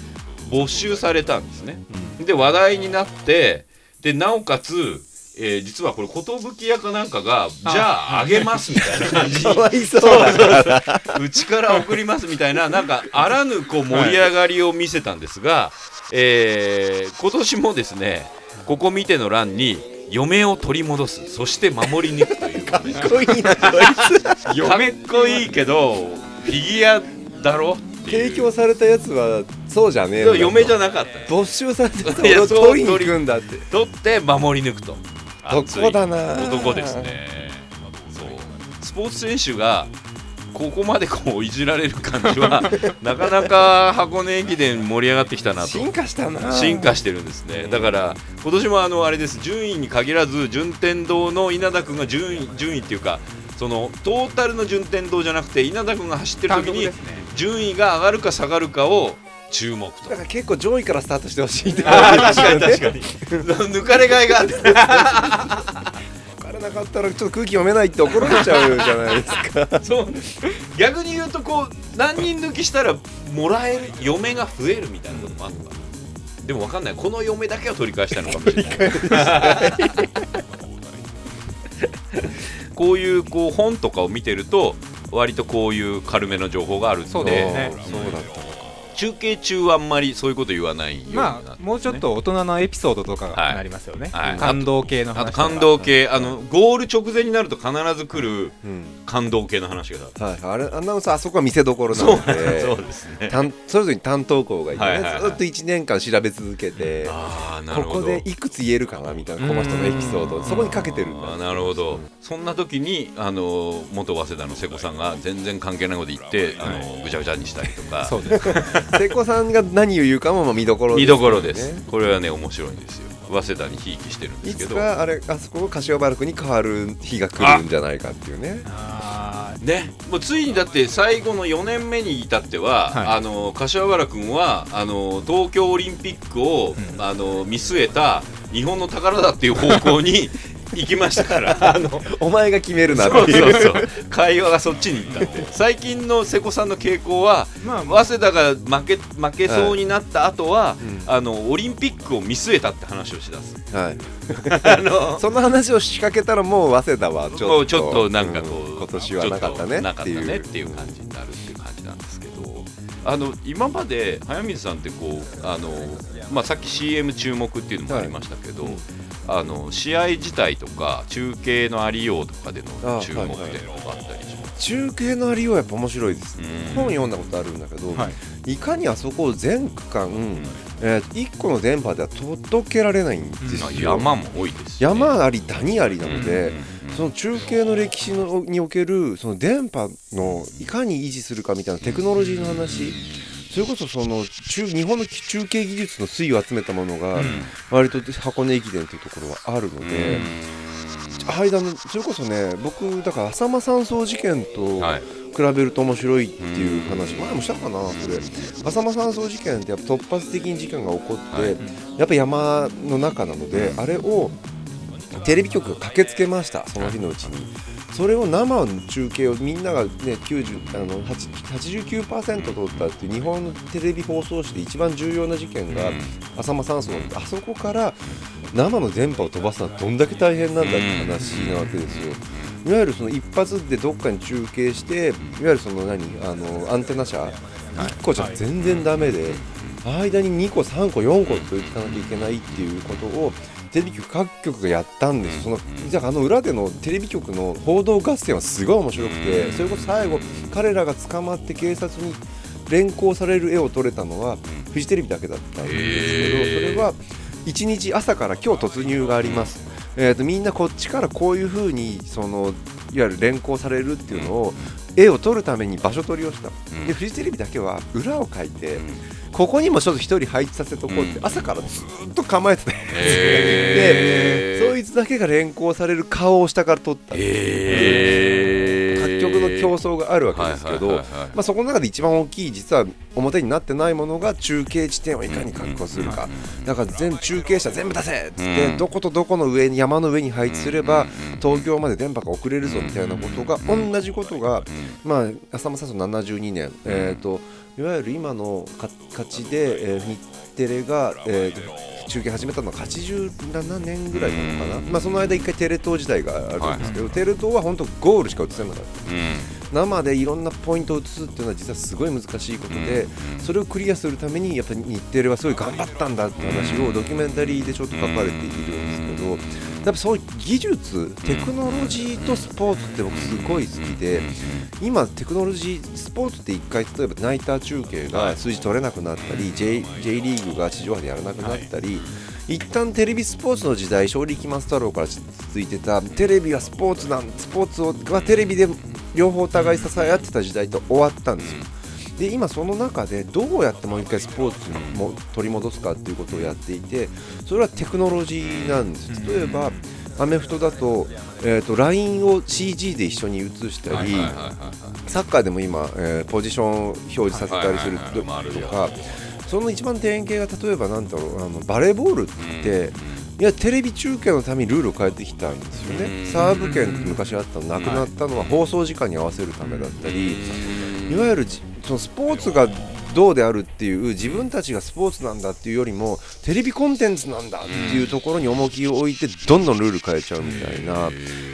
没収されたんですね、で話題になってでなおかつ、えー実はこれ寿屋かなんかがじゃああげますみたいな感じ。かわいそうだから。うちから送りますみたいななんかあらぬこう盛り上がりを見せたんですが、えー今年もですねここ見ての欄に嫁を取り戻す。そして守り抜くという。かっこいいなこいつかっこいいけどフィギュアだろ？提供されたやつはそうじゃねえでも嫁じゃななかった。よ没収されたやつを取りに行くんだって。取って守り抜くと男だな。男ですね。そう。スポーツ選手がここまでこういじられる感じは なかなか箱根駅伝盛り上がってきたなと。進化したな。進化してるんですね。だから今年もあのあれです。順位に限らず順天堂の稲田君が順位順位っていうかそのトータルの順天堂じゃなくて稲田君が走ってる時に単独ですね。順位が上がるか下がるかを注目と。だから結構上位からスタートしてほしいって。確かに確かに。抜かれがいがあって。分からなかったらちょっと空気読めないって怒られちゃうじゃないですか。そう。逆に言うとこう何人抜きしたらもらえる嫁が増えるみたいなこともあるのかなでも分かんない。この嫁だけは取り返したのかもしれない。こういうこう本とかを見てると割とこういう軽めの情報があるんで。そうですね。そうだ中継中はあんまりそういうこと言わないようになってね。まあもうちょっと大人のエピソードとかはいがなりますよね、はい。感動系の話感動系あのゴール直前になると必ず来るうん。感動系の話が。はい、あれアナウンサーあそこは見せどころなので。そうですね。担それぞれに担当校がいてね、はいはいはい。ずっと1年間調べ続けてああなるほど。ここでいくつ言えるかなみたいなこの人のエピソードそこにかけてるんだ。なるほど。そんな時にあの元早稲田の瀬古さんが全然関係ないこと言ってあのぐちゃぐちゃにしたりとか。そうです瀬古さんが何を言うかもまあ見どころです見どころです。ねこれはね面白いんですよ。早稲田にひいきしてるんでいすけど。つかあれあそこが柏原区に変わる日が来るんじゃないかっていうね。あね。もうついにだって最後の4年目に至っては、はい。あの柏原君はあの東京オリンピックを、うん。あの見据えた日本の宝だっていう方向に行きましたから。あのお前が決めるなって。いうそうそう。会話がそっちに行ったって最近の瀬古さんの傾向はーまあ。早稲田が負け負けそうになった後は、うん。あのオリンピックを見据えたって話をしだす。はい。あの その話を仕掛けたらもう早稲田はちょっとちょっとなんかこう、ん今年はなかったねなかったっていうねっていう感じになるっていう感じなんですけど。あの今まで早水さんってこうあの、まあ、さっき CM 注目っていうのもありましたけど、あの試合自体とか中継のありようとかでの注目点とかあったりします。中継のありようはやっぱ面白いです。うん。本読んだことあるんだけど、はい。い、かにあそこを全区間、えー、1個の電波では届けられないんですまあよ、山も多いですしね、山あり谷ありなので、うんうんうん。その中継の歴史のにおけるその電波のいかに維持するかみたいなテクノロジーの話それこそその中日本の中継技術の推移を集めたものが割と箱根駅伝というところはあるので、間のそれこそね僕だから浅間山荘事件とはい。比べると面白いっていう話、前もしたかなそれ。浅間山荘事件ってやっぱ突発的に事件が起こって、はい。やっぱ山の中なので、あれをテレビ局が駆けつけましたその日のうちに。それを生の中継をみんながね90あの8 89%取ったっていう日本のテレビ放送史で一番重要な事件が浅間山荘なん。であそこから生の電波を飛ばすのはどんだけ大変なんだって話なわけですよ。いわゆるその一発でどっかに中継していわゆるその何あのアンテナ車1個じゃ全然ダメで間に2個3個4個といかなきゃいけないっていうことをテレビ局各局がやったんですよ。そのじゃああの裏でのテレビ局の報道合戦はすごい面白くてそれこそ最後彼らが捕まって警察に連行される絵を撮れたのはフジテレビだけだったんですけどそれは1日朝から今日突入があります、えー、とみんなこっちからこういうふうにそのいわゆる連行されるっていうのを絵を撮るために場所取りをした、うん。でフジテレビだけは裏を書いて、ここにもちょっと一人配置させとこうって朝からずっと構えてて、へー。でそいつだけが連行される顔を下から撮った。へ各局の競争があるわけですけど、そこの中で一番大きい実は表になってないものが中継地点をいかに確保するか。だから全中継車全部出せっつって、うんどことどこの上に山の上に配置すれば、うん東京まで電波が送れるぞみたいなことが、同じことが、まあ、浅間山荘72年、えー、といわゆる今のか勝ちで、えー日テレが、えーと中継始めたのは87年ぐらいなのかな、うん。まあ、その間一回テレ東時代があるんですけど、テレ東は本当ゴールしか映せなかった。うん。生でいろんなポイントを映すっていうのは実はすごい難しいことで、それをクリアするためにやっぱり日テレはすごい頑張ったんだって話をドキュメンタリーでちょっと書かれているんですけど、やっぱそういう技術テクノロジーとスポーツって僕すごい好きで今テクノロジースポーツって1回例えばナイター中継が数字取れなくなったり J, J リーグが地上波でやらなくなったり、一旦テレビスポーツの時代勝力松太郎から続いてたテレビはスポーツなんスポーツをはテレビで両方お互い支え合ってた時代と終わったんですよ。で今その中でどうやってもう一回スポーツにも取り戻すかっていうことをやっていてそれはテクノロジーなんです。例えばアメフトだと,、えー、と LINE を CG で一緒に映したり、サッカーでも今、えーポジションを表示させたりするとかその一番典型が例えばなんだろうあのバレーボールって、いやテレビ中継のためにルールを変えてきたんですよね、うん。サーブ権って昔あったのなくなったのは放送時間に合わせるためだったり、いわゆるじそのスポーツがどうであるっていう自分たちがスポーツなんだっていうよりもテレビコンテンツなんだっていうところに重きを置いてどんどんルール変えちゃうみたいな、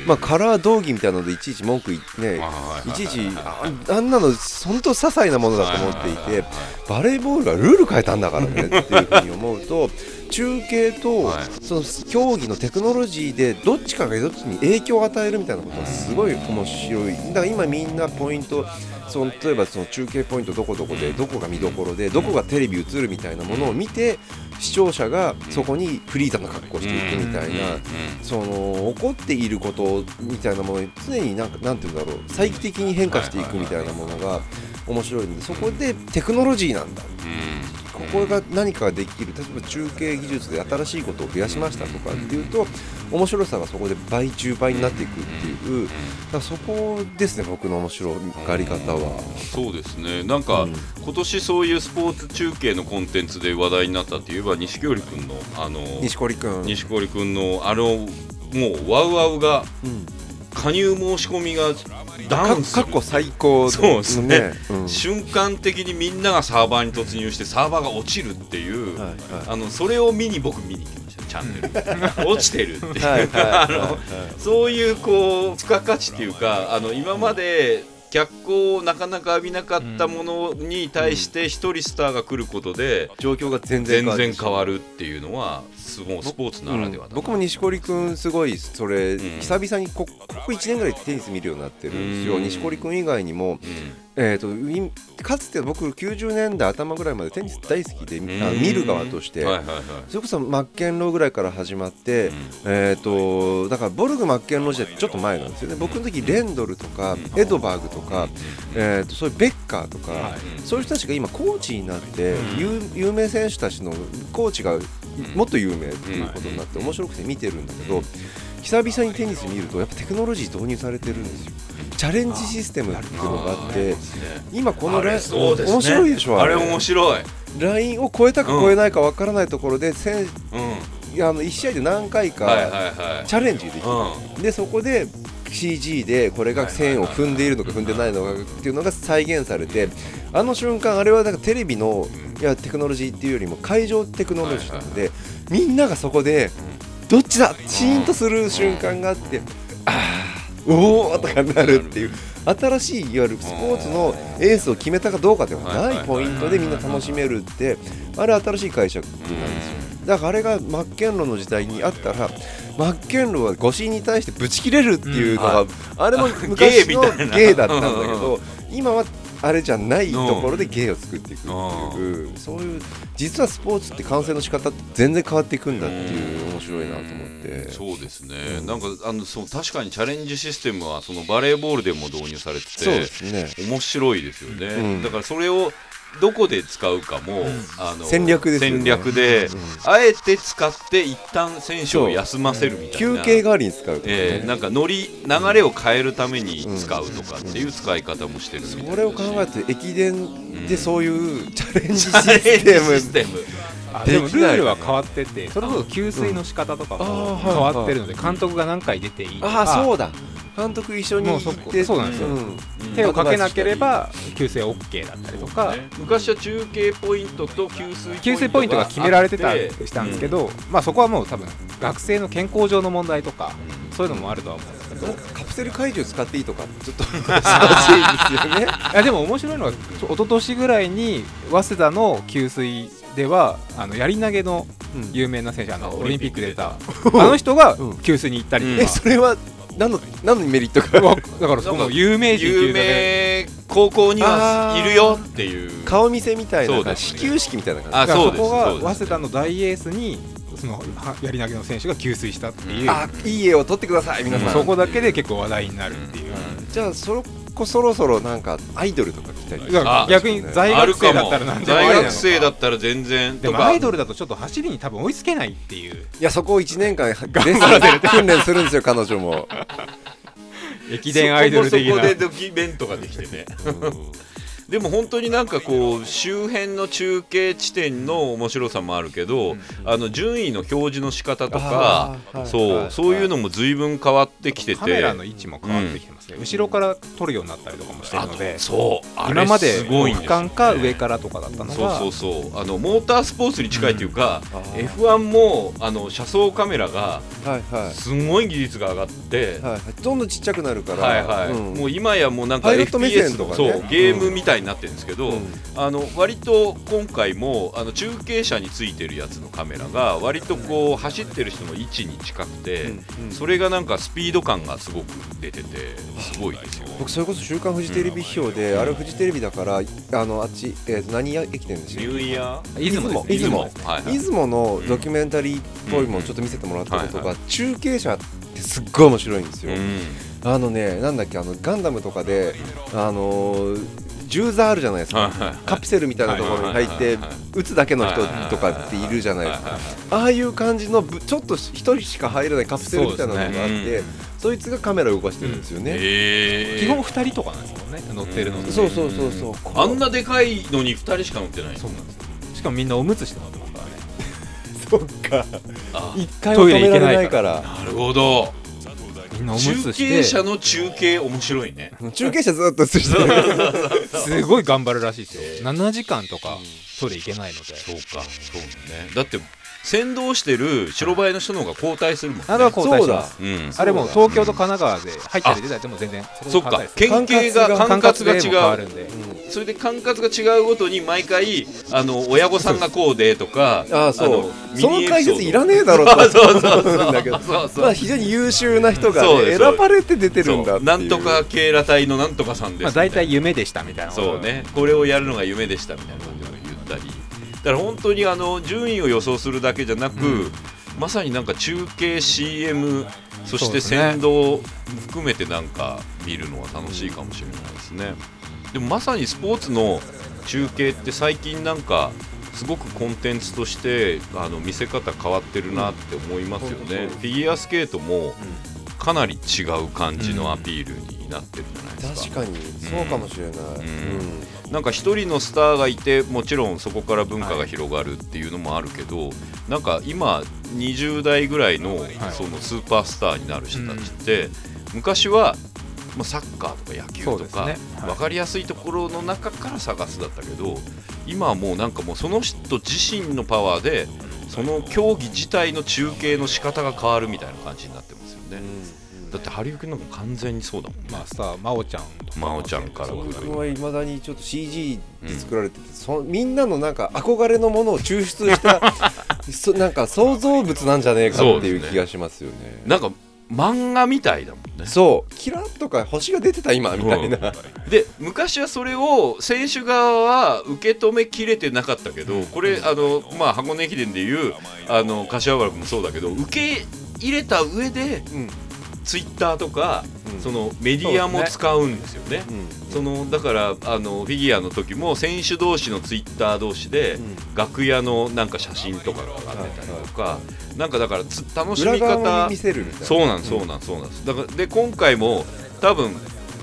まあ、カラー道義みたいなのでいちいち文句言ってねいちいちああんなの本当些細なものだと思っていてバレーボールがルール変えたんだからねっていうふうに思うと 中継とはい。その競技のテクノロジーでどっちかがどっちに影響を与えるみたいなことはすごい面白い。だから今みんなポイントその例えばその中継ポイントどこどこでどこが見どころでどこがテレビ映るみたいなものを見て視聴者がそこにフリーザな格好をしていくみたいなその起こっていることみたいなものに常になんかなんていうんだろう再帰的に変化していくみたいなものが面白いんでそこでテクノロジーなんだ。ここが何かができる例えば中継技術で新しいことを増やしましたとかっていうと面白さがそこで倍10倍になっていくっていう。だそこですね僕の面白がり方は。そうですね。なんか、うん今年そういうスポーツ中継のコンテンツで話題になったって言えば錦織君のあの西堀君、錦織君のあのもうワウワウがうん、加入申し込みがダン過去最高のそうですね。うん。瞬間的にみんながサーバーに突入してサーバーが落ちるっていう、はいはい。あのそれを見に僕見に行きましたチャンネル。落ちてるっていう、そういうこう付加価値っていうかあの今まで脚光をなかなか浴びなかったものに対して一人スターが来ることで状況が全然全変わって然変わるっていうのはすごいスポーツならではだな、うん。僕も錦織君すごいそれ、ん。久々にこここ1年ぐらいテニス見るようになってるんですよ、うん。錦織君以外にも、うんえー、といかつて僕90年代頭ぐらいまでテニス大好きで、見る側として、はいはいはい。それこそマッケンローぐらいから始まって、うん。えー、とだからボルグ・マッケンロー時代ってちょっと前なんですよね。僕の時レンドルとか、エドバーグとか、えー、とそういうベッカーとか、そういう人たちが今コーチになって、有有名選手たちのコーチがもっと有名っていうことになって面白くて見てるんだけど久々にテニス見るとやっぱテクノロジー導入されてるんですよ。チャレンジシステムっていうのがあって今このライン面白いでしょあれ。面白い、ラインを超えたか超えないかわからないところで選うん、いやあの1試合で何回かチャレンジできる、うでそこで CG でこれが線を踏んでいるのか踏んでないのかっていうのが再現されてあの瞬間あれはなんかテレビのいやテクノロジーっていうよりも会場テクノロジーなのでみんながそこでどっちだ？シーンとする瞬間があってあーおおとかなるっていう新しいいわゆるスポーツのエースを決めたかどうかではないポイントでみんな楽しめるってあれ新しい解釈なんですよ。だからあれがマッケンローの時代にあったらマッケンローは誤審に対してブチ切れるっていうのが、あれも昔のゲーみたいな。ゲーだったんだけど今はあれじゃないところでゲーを作っていくっていう。そういう実はスポーツって観戦の仕方って全然変わっていくんだっていう面白いなと思って。そうですね、なんかあのそう確かにチャレンジシステムはそのバレーボールでも導入されててそうですね。面白いですよね、うん。だからそれをどこで使うかも、あの戦略ですよね。戦略で、うん。あえて使って一旦選手を休ませるみたいな。休憩代わりに使うね。えーなんか乗り流れを変えるために使うとかっていう使い方もしてるみたいな。それを考えて駅伝でそういうチャレンジシステムでもルールは変わっててそれこそ給水の仕方とかも変わってるので監督が何回出ていいとああかそうだ。監督一緒に行って。そうなんですよ。ん。手をかけなければ給水 OK だったりとか。ね昔は中継ポイントと給水給水ポイントが決められてたしたんですけど、まあそこはもう多分学生の健康上の問題とかそういうのもあるとは思うんですけど。カプセル怪獣使っていいとかちょっと 難しいですよね。いやでも面白いのは一昨年ぐらいに早稲田の給水ではあのやり投げの有名な選手あのあオリンピック出たオあの人がうん。給水に行ったりえとか、それは何の何のメリットが？わだからその有名人有名高校にはいるよっていう。顔見せみたいな始球式みたいな感じ。そうですそこが早稲田の大エースにそのはやり投げの選手が給水したっていう、あいい絵を撮ってください皆さん、そこだけで結構話題になるっていう、じゃあそこそろそろなんかアイドルとか来たり逆に在学生だったら何でもありなのか。大学生だったら全然でとか。もアイドルだとちょっと走りに多分追いつけないっていう。いやそこを1年間 レッスン訓練するんですよ彼女も。駅伝アイドル的な。そこもそこでドキュメントができてね。でも本当になんかこう周辺の中継地点の面白さもあるけど、あの順位の表示の仕方とか、そう、はいそういうのも随分変わってきてて。カメラの位置も変わってきてますね、後ろから撮るようになったりとかもしてるのでそう。あれ今まで俯瞰か上からとかだったのがそうそうそう。あのモータースポーツに近いというか、うん。あー F1 もあの車窓カメラがすごい技術が上がって、はいはい。どんどんちっちゃくなるからはいはい、うん。もう今やもうなんか FPS とかね。そうゲームみたいになってるんですけど、うん。あの割と今回もあの中継車についてるやつのカメラが割とこう走ってる人の位置に近くて、うんうん。それがなんかスピード感がすごく出ててすごいですよ。僕それこそ「週刊フジテレビ」表で、あれフジテレビだからあのあっち、えーと何駅伝ですよ。ニューイヤー？出雲。出雲。はいはい。出雲のドキュメンタリーっぽいものちょっと見せてもらったことが、中継車ってすっごい面白いんですよ、うん。あのねなんだっけあのガンダムとかであのー銃座あるじゃないですか、カプセルみたいなところに入って撃つだけの人とかっているじゃないですかああいう感じのぶちょっと一人しか入れない。カプセルみたいなのがあってそいつがカメラを動かしてるんですよね、えー。基本2人とかなんですもんね。乗ってるのでそうそうそうそう。あんなでかいのに2人しか乗ってない。そうなんですよ。しかもみんなおむつして乗ってますからね。そっか。あ。一回も止められないから。なるほど。みんなおむ中つして。継車の中継面白いね。中継車ずっと映してる。すごい頑張るらしいですよ。7時間とかトイレ行けないので。そうか。そうね。だって先導してる白バイの人の方が交代するもんね。あれは交代します。うん。あれもう東京と神奈川で入ったり出たりでも全然そっか。け県警が管管轄が違う。るん。でそれで管轄が違うごとに毎回あの親御さんがこうでとかああそう。のその解説いらねねえだろうと。そうそうそう思う。んだけどそうそう。まあ非常に優秀な人が、ね、選ばれて出てるんだっていう。なんとか警ら隊のなんとかさんですまあ大体夢でしたみたいなそうね。これをやるのが夢でしたみたいなことを言ったりだから本当にあの順位を予想するだけじゃなく、まさになんか中継 CM そして先導含めてなんか見るのは楽しいかもしれないですね。でもまさにスポーツの中継って最近なんかすごくコンテンツとしてあの見せ方変わってるなって思いますよね、フィギュアスケートもかなり違う感じのアピールになってるじゃないですか、確かにそうかもしれない、うん。なんか一人のスターがいてもちろんそこから文化が広がるっていうのもあるけど、なんか今20代ぐらいのそのスーパースターになる人たちって、昔はまあサッカーとか野球とか、ね。はい。分かりやすいところの中から探すだったけど今はもうなんかもうその人自身のパワーでその競技自体の中継の仕方が変わるみたいな感じになってますよね、だってハリウッドなんか完全にそうだもんね。まあさ真央ちゃんとか真央ちゃんから。来る僕はいまだにちょっと CG で作られてて、そみんなのなんか憧れのものを抽出したそなんか創造物なんじゃねえかっていう気がしますよね。なんか漫画みたいだもんね。そうキラッとか星が出てた今みたいな、で昔はそれを選手側は受け止めきれてなかったけどこれあの、まあ、箱根駅伝でいうあの柏原君もそうだけど受け入れた上でうんツイッターとかうん。そのメディアも使うんですよね。うん。そのだからあのフィギュアの時も選手同士のツイッター同士で、うん。楽屋のなんか写真とかが上がってたりとか、なんかだからつ楽しみ方そうなんそうなんそうなんです。だからで今回も多分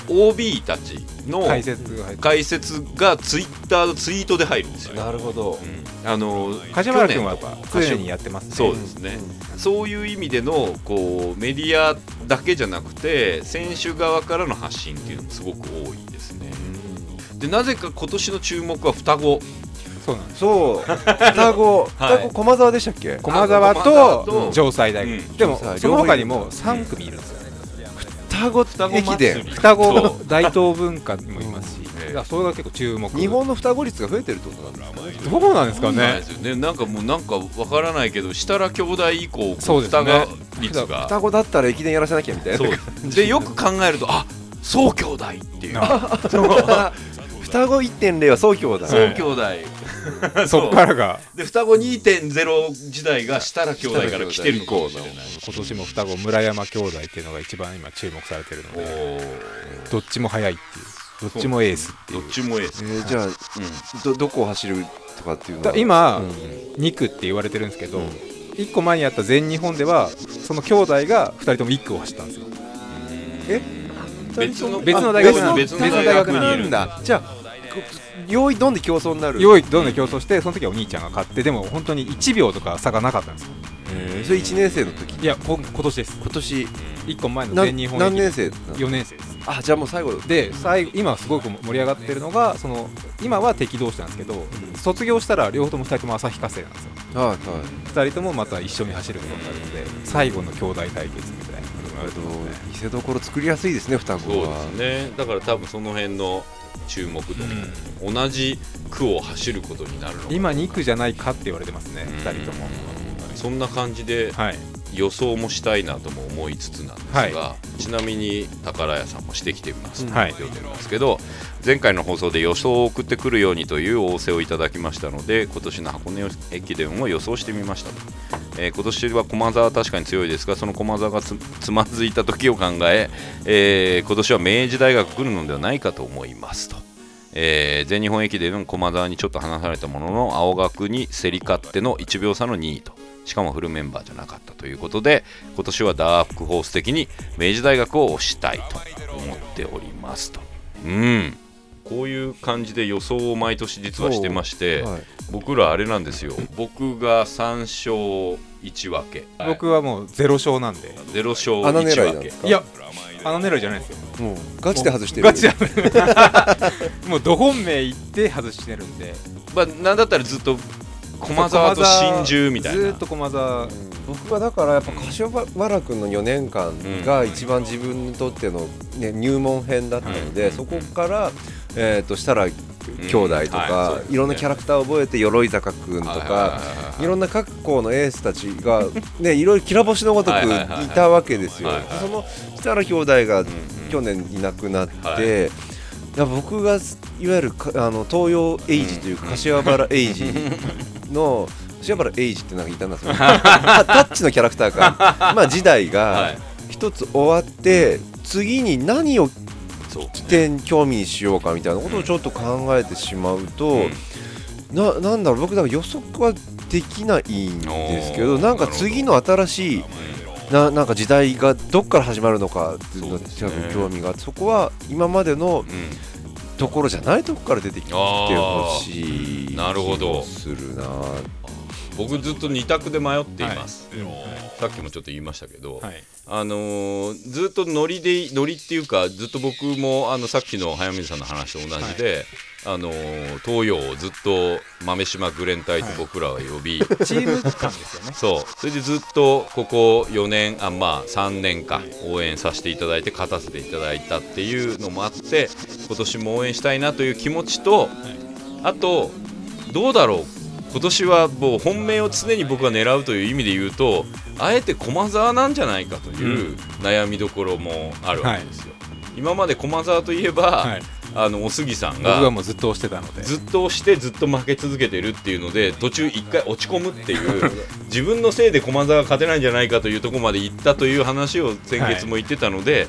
OB たちの解説解説がツイッターのツイートで入るんですよ。なるほど。うん。あの梶原君はやっ去ぱ年常にやってますね。そうですね、そういう意味でのこうメディアだけじゃなくて選手側からの発信っていうのもすごく多いですね。でなぜか今年の注目は双子。そうなんです。そう。双子。はい。双子駒沢でしたっけ？駒沢とと城西大うん。学でもその他にも3組いるんですよ双子双子駅伝双子大東文化にもいますし。ええだからそれが結構注目。日本の双子率が増えてるってことなんですかね。どうなんですかね。ねなんかもうなんかわからないけど設楽兄弟以降双子率が。双子だったら駅伝やらせなきゃみたいな。でよく考えるとあそう兄弟っていう。あ 双子1.0は総兄弟。そう兄弟 そっからが。で双子2.0時代が設楽兄弟から来てるのかもしれない。今年も双子村山兄弟っていうのが一番今注目されてるのおでー。どっちも速いっていう。どっちもエースっていう。どっちもエースえーじゃあうん。どどこを走るとかっていうのは？だ今、うん2区って言われてるんですけど、うん。1個前にやった全日本ではその兄弟が2人とも1区を走ったんですよ。え？別の別の大学あ別の別の大学にいなるんだ。じゃあこ用意どんで競争になる？用意どんどん競争してその時はお兄ちゃんが勝ってでも本当に1秒とか差がなかったんですよ。えー。それ1年生の時？いやこ今年です。今年。1個前のな全日本何年生4年生です。あじゃあもう最後。で最後今すごく盛り上がってるのがその今は敵同士なんですけど、卒業したら両方とも2人とも旭化成なんですよ。はいはい。2人ともまた一緒に走ることになるので最後の兄弟対決みたいな見せ所作りやすいですね双子そうはですね。だから多分その辺の注目度も同じ区を走ることになるの今2区じゃないかって言われてますねうん。2人とも。そんな感じではい。予想もしたいなとも思いつつなんですが、はちなみに宝屋さんもしてきてます。とはい。言ってるんですけど、前回の放送で予想を送ってくるようにという仰せをいただきましたので今年の箱根駅伝を予想してみましたと、えー今年は駒澤は確かに強いですがその駒澤がつつまずいた時を考ええー今年は明治大学来るのではないかと思いますと。えー全日本駅伝の駒澤にちょっと離されたものの青学に競り勝っての1秒差の2位と。しかもフルメンバーじゃなかったということで今年はダークホース的に明治大学を推したいと思っておりますと。うん。こういう感じで予想を毎年実はしてまして、はい。僕らあれなんですよ。僕が3勝1分け。僕はもうゼロ勝なんで。0勝穴狙い1分けなんですか？いや穴狙いじゃないですよ。もうガチで外してる。ガチで もうど本命行って外してるんで。まあ、なんだったらずっと駒澤と真珠みたいな。ずーっと駒澤僕はだからやっぱ柏原君の4年間が一番自分にとっての、ね、入門編だったので、うん。そこから、えー、としたら兄弟とかい。ろんなキャラクターを覚えて鎧坂君とかはいいろんな各校のエースたちが、ね、いろいろきら星のごとくはいたわけですよ。その設楽兄弟がうん去年いなくなって、僕がいわゆるかあの東洋エイジという柏原エイジの柏原エイジってなんかいたんだそれ タッチのキャラクターか。まあ時代はがい。一つ終わって次に何を起点興味にしようかみたいなことをちょっと考えてしまうと、うん。ななんだろう僕だから予測はできないんですけどなんか次の新しいななんか時代がどっから始まるのかっていうのに興味があってそこは今までのうんところじゃないとこから出てきてほしいなるほど。するな僕ずっと2択で迷っています、さっきもちょっと言いましたけど、はい。あのーずっとノリでノリっていうかずっと僕もあのさっきの早水さんの話と同じで、あのー東洋をずっと豆島グレン隊と僕らは呼び、チーム感ですよね。そう。それでずっとここ4年あまあ3年間応援させていただいて勝たせていただいたっていうのもあって今年も応援したいなという気持ちと、あとどうだろう今年はもう本命を常に僕が狙うという意味で言うとあえて駒澤なんじゃないかという悩みどころもあるわけですよ。今まで駒澤といえば、はい。あのお杉さん僕ががもうずっと押してたので。ずっと押してずっと負け続けてるっていうので途中一回落ち込むっていう 自分のせいで駒澤が勝てないんじゃないかというところまで行ったという話を先月も言ってたので、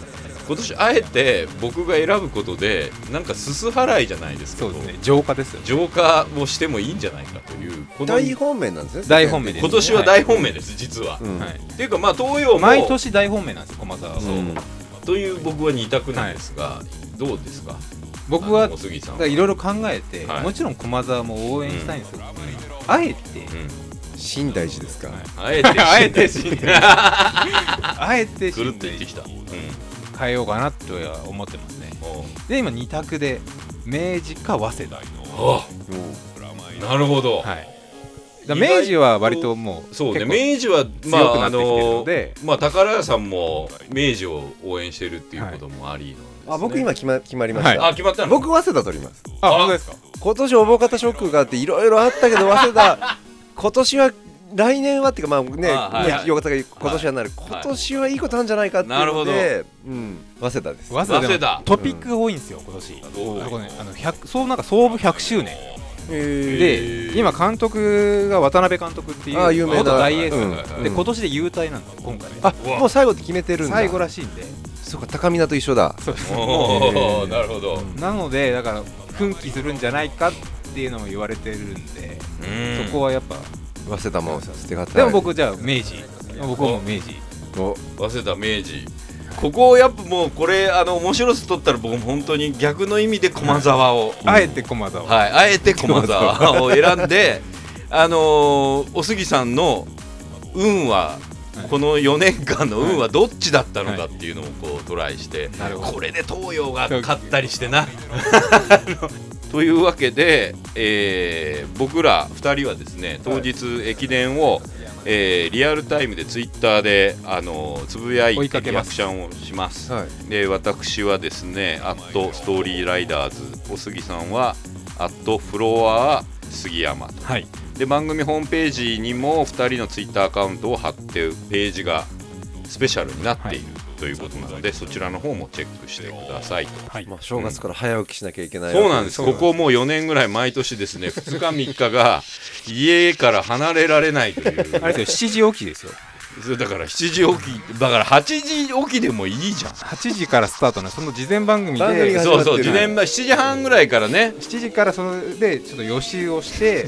今年あえて僕が選ぶことでなんかすす払いじゃないですけどそうですね。浄化ですよ浄化をしてもいいんじゃないかというこの大本命なんですね大本命です今年は大本命です、実は、うんは。いってい。うかまあ東洋も毎年大本命なんですよ駒沢は。そう、という僕は二択なんですが、どうですか？僕はいろいろ考えて、はい。もちろん駒沢も応援したいんですよ、あえて、新大寺ですか？あえて あえて信頼あえてくるっ信頼と言ってきた、うん変えようかなとは思ってますね。で今2択で明治か早稲田。あな。るほど、はい。だ明治は割ともうそうね明治はま強くああなってきてるのまあ宝屋さんも明治を応援してるっていうこともありのあ僕今決ま決まりました、あ決まったの？僕早稲田取ります。あ本当ですか？今年おぼかたショックがあっていろいろあったけど早稲田 今年は来年はっていうかまあねあはいはい。よかったが今年はなる、はい。今年はいいことなんじゃないかっていうなるほど。ので、うん、早稲田です。早稲田でも早稲田。トピックが多いんですよ今年。あこねあの100そうなんか創部100周年。へで今監督が渡辺監督っていうあ有名な。元大エース、うん。うん。で今年で優退なんですよ今回あもう最後って決めてるんだ。最後らしいんで。そうか高見菜と一緒だ。そうですなるほど、なのでだから奮起するんじゃないかっていうのも言われてるんで、うん。そこはやっぱ早稲田も捨てがたい。でも僕じゃあ明治。僕はもう明治。お。早稲田明治。ここをやっぱもうこれあの面白さ取ったら僕も本当に逆の意味で駒沢を、あえて駒沢、はい、あえて駒沢を選んで あのーお杉さんの運はこの4年間の運はどっちだったのかっていうのをこうトライして、なるほど。これで東洋が勝ったりしてな。というわけで、えー僕ら2人はですね当日駅伝を、えーリアルタイムでツイッターで、あのーつぶやいてリアクションをします。はい。で私はですね、アットストーリーライダーズ、お杉さんは、アットフロア杉山と。はい。で、番組ホームページにも2人のツイッターアカウントを貼って、ページがスペシャルになっている、ということなので、そちらの方もチェックしてくださいと。はいまあ、正月から早起きしなきゃいけないそうなんです。ここもう4年ぐらい毎年ですね、2日3日が家から離れられないという。あれですよ7時起きですよそれだから7時起き、だから8時起きでもいいじゃん。8時からスタートのその事前番組番組でがそうそう、事前前7時半ぐらいからね、7時からそれでちょっと予習をして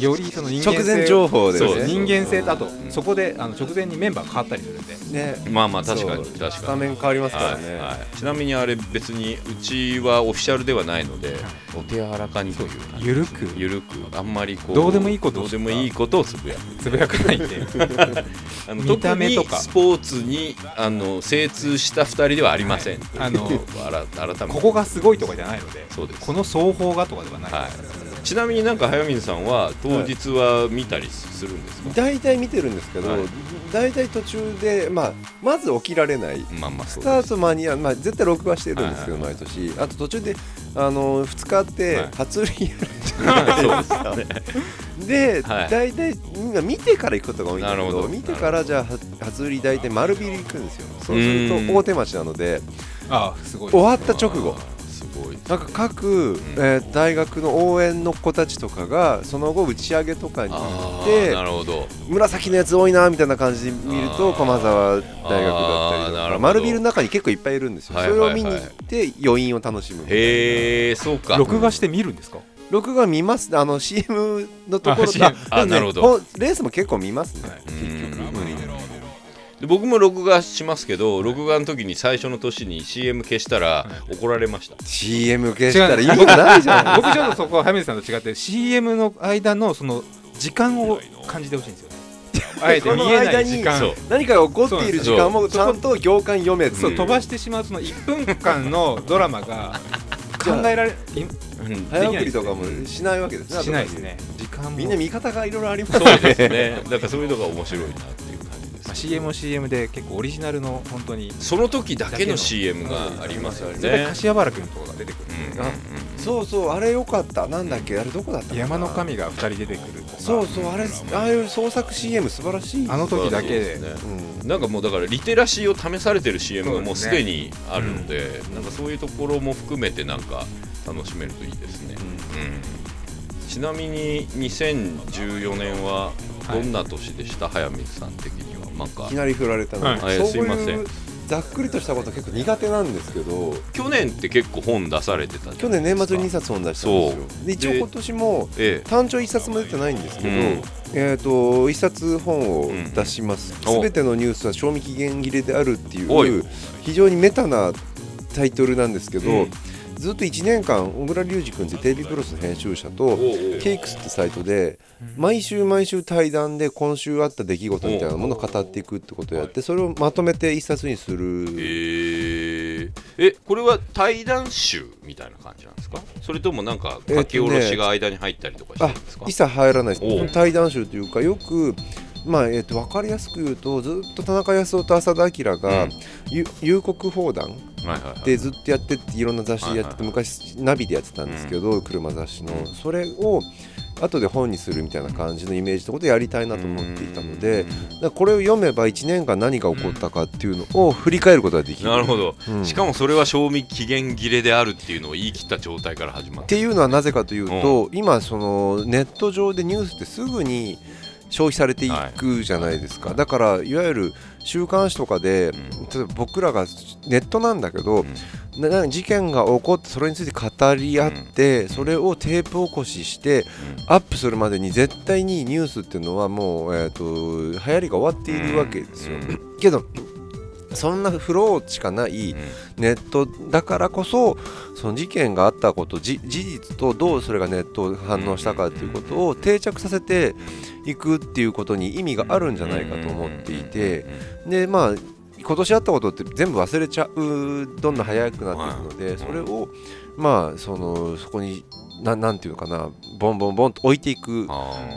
よりその人間性直前情報でね。人間性とあとそこであの直前にメンバー変わったりするんで。ね。まあまあ確かに確かに。スタメン変わりますからね、はいはい、ちなみにあれ別にうちはオフィシャルではないのでお手柔らかにというゆるく。ゆるく。あんまりこうどうでもいいことをどうでもいいことをつぶやく。つぶやかないんで。あの見た目とか。特にスポーツにあの精通した2人ではありません、はい。あのあら改めて。ここがすごいとかじゃないのでそうです。この双方がとかではない、はい、ちなみになんか早水さんは当日は見たりするんですか、大体見てるんですけど、はい大体途中で、まあ、まず起きられない。まあまあスタート間に合う、まあ、絶対録画してるんですけど、はい毎年。あと途中であの2日あって、はい。初売りやるじゃないですか。で、はい。大体みんな見てから行くことが多いんだけどなるほど。見てからじゃあは初売り大体丸ビル行くんですよ。そうするうん。と大手町なのでああすごい。終わった直後ごい。なんか各、えー大学の応援の子たちとかがその後打ち上げとかに行ってなるほど。紫のやつ多いなみたいな感じで見ると駒沢大学だったりとか。なるほど。丸ビルの中に結構いっぱいいるんですよ、はいはいはい。それを見に行って余韻を楽しむへえそうか。録画して見るんですか？録画見ます。あの CM のところあ CM あでもねなるほど。ほんレースも結構見ますね、はい。うん。うんで僕も録画しますけど録画の時に最初の年に CM 消したら怒られました。CM 消したら意味がないじゃない僕ちょっとそこは早水さんと違って CM の間のその時間を感じてほしいんですよね。あえて見えない時間。何かが起こっている時間もちゃんと行間読めそう飛ばしてしまうその1分間のドラマが 考えられいうん早送りとかもしないわけですねしないですね。時間も。みんな見方がいろいろありますそうですね。だからそういうのが面白いな CM も CM で結構オリジナルの本当にその時だけの CM がありますよ絶対ね柏原君とかが出てくる、そうそうあれよかった。なんだっけ？あれどこだったかな？山の神が2人出てくるとか。そうそうあれああいう創作 CM 素晴らしい。あの時だけ。でなんかもうだからリテラシーを試されてる CM がもうすでにあるのでなんかそういうところも含めてなんか楽しめるといいですね、うん。ちなみに2014年はどんな年でした、早水さん的にはなんか。いきなり振られたの、はい。うすいません。いうざっくりとしたこと結構苦手なんですけど。去年って結構本出されてた去年年末に2冊本出したんですよ。で一応で今年もえ単調1冊も出てないんですけど、うん。えー、と1冊本を出します「すお。べ、てのニュースは賞味期限切れである」っていう非常にメタなタイトルなんですけど、うんずっと1年間小倉隆二君ってテレビプロスの編集者とケイクスってサイトで毎週毎週対談で今週あった出来事みたいなものを語っていくってことをやってそれをまとめて1冊にする。えー、えこれは対談集みたいな感じなんですか？それともなんか書き下ろしが間に入ったりとかしてあるんですか、一切入らないです。対談集というかよくまあえー、と分かりやすく言うとずっと田中康夫と浅田明が、うん。ゆ夕刻砲弾でずっとやってっていろんな雑誌でやっててはい昔ナビでやってたんですけど、車雑誌の。それを後で本にするみたいな感じのイメージのことをやりたいなと思っていたのでこれを読めば1年間何が起こったかっていうのを振り返ることができる。なるほど、うん。しかもそれは賞味期限切れであるっていうのを言い切った状態から始まっってていうのはなぜかというと、今そのネット上でニュースってすぐに消費されていくじゃないですか、だからいわゆる週刊誌とかで、例えば僕らがネットなんだけど、事件が起こってそれについて語り合って、それをテープ起こしして、アップするまでに絶対にニュースっていうのはもう、えー、と流行りが終わっているわけですよ、うん。けどそんなフローしかないネットだからこそその事件があったことじ事実とどうそれがネット反応したかっていうことを定着させていくっていうことに意味があるんじゃないかと思っていてでまあ今年あったことって全部忘れちゃうどんどん早くなっていくのでそれをまあそのそこにななんていうのかなボンボンボンと置いていく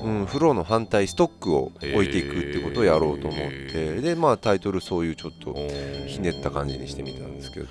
うん、フローの反対ストックを置いていくっていうことをやろうと思って、へー。でまあタイトルそういうちょっとひねった感じにしてみたんですけど。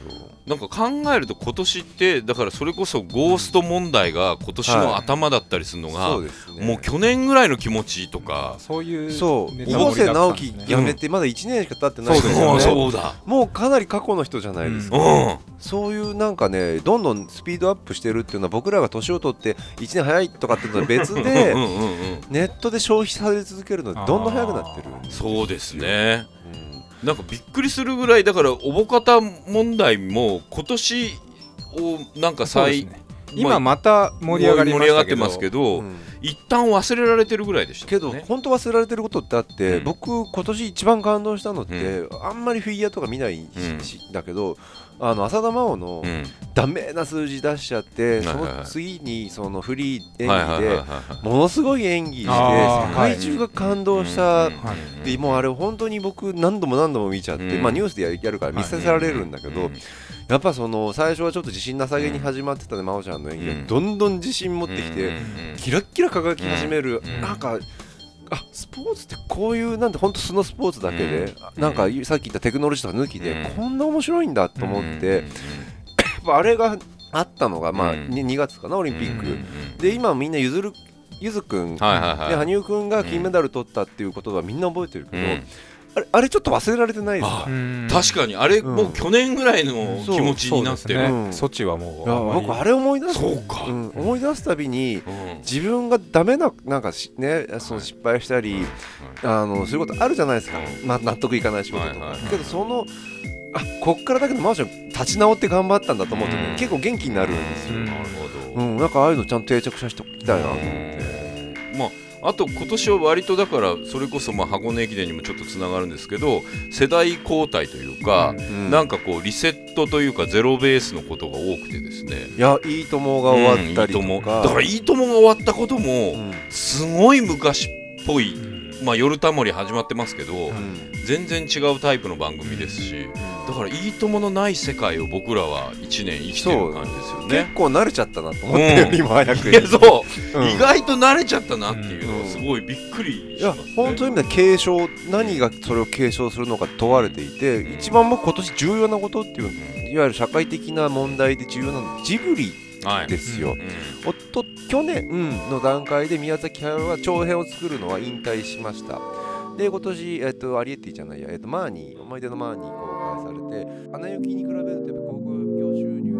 なんか考えると今年ってだからそれこそゴースト問題が今年の頭だったりするのが、そうですね。もう去年ぐらいの気持ちとか、そういうそう。小瀬直樹ね辞めてまだ1年しか経ってないそうですよね。そうだもうかなり過去の人じゃないですか、うん。そういうなんかねどんどんスピードアップしてるっていうのは僕らが年を取って1年早いとかっていうのは別 うんでうんうん。ネットで消費され続けるのでどんどん早くなってる。そうですね。うん。なんかびっくりするぐらいだからおぼかた問題も今年をなんか再、ね。今また盛り上がりま盛り上がってますけど、うん。一旦忘れられてるぐらいでしたけど。本当忘れられてることってあって、うん。僕今年一番感動したのって、あんまりフィギュアとか見ないし、うん。だけどあの浅田真央のうん。ダメな数字出しちゃって、はいはいはい。その次にそのフリー演はいはいはい技ではい。ものすごい演技して世界中が感動した、はいでもうあれ本当に僕何度も何度も見ちゃって、うん。まあニュースでややるから見せられるんだけど、うんやっぱその最初はちょっと自信なさげに始まってたね真央ちゃんの演技うん。がどんどん自信持ってきて、うんうんキラッキラ輝き始める、うん。なんかあスポーツってこういうなんて本当素のスポーツだけで、うん。なんかさっき言ったテクノロジーとか抜きで、うん。こんな面白いんだと思って、うん。あれがあったのが、まあうん。に 2, 月かなオリンピック、で今みんなゆずるゆずくん、はいはいはい。で羽生くんが金メダル取ったっていうことはみんな覚えてるけど、うんあれあれちょっと忘れられてないですか？確かに。あれうん。もう去年ぐらいの気持ちになってる、そうですね。うん。ソチはもいう僕あれ思い出す。そうか。ん。思い出すたびにうん。自分がダメななんかしねその失敗したり、あのそういうことあるじゃないですか、うん。まあ、納得いかない仕事とか、はいはいけどそのあこっからだけどマンション立ち直って頑張ったんだと思うと、ねうん。結構元気になるんですよ、うんなるほど、うん。なんかああいうのちゃんと定着させておきたいなと思って、まああと今年は割とだからそれこそまあ箱根駅伝にもちょっとつながるんですけど世代交代というか、うんなんかこうリセットというかゼロベースのことが多くてですね。いやいいともが終わったりとうんいいとも。か、だからいいともが終わったこともうん。すごい昔っぽい、うんまあ夜たもり始まってますけど、うん全然違うタイプの番組ですしだからいいとものない世界を僕らは1年生きてる感じですよね。結構慣れちゃったなと思って、うん。今早くいやそう、うん。意外と慣れちゃったなっていうのうん。はすごいびっくりいやします、ね。本当に意味で継承何がそれを継承するのか問われていて一番僕今年重要なことっていういわゆる社会的な問題で重要なのはジブリはいですよ。はいうん、おと去年の段階で宮崎駿は長編を作るのは引退しました。で今年、えっと、アリエッティじゃないや、えっと、マーニー思い出のマーニー公開されて「花雪」に比べるとやっぱ航空業収入。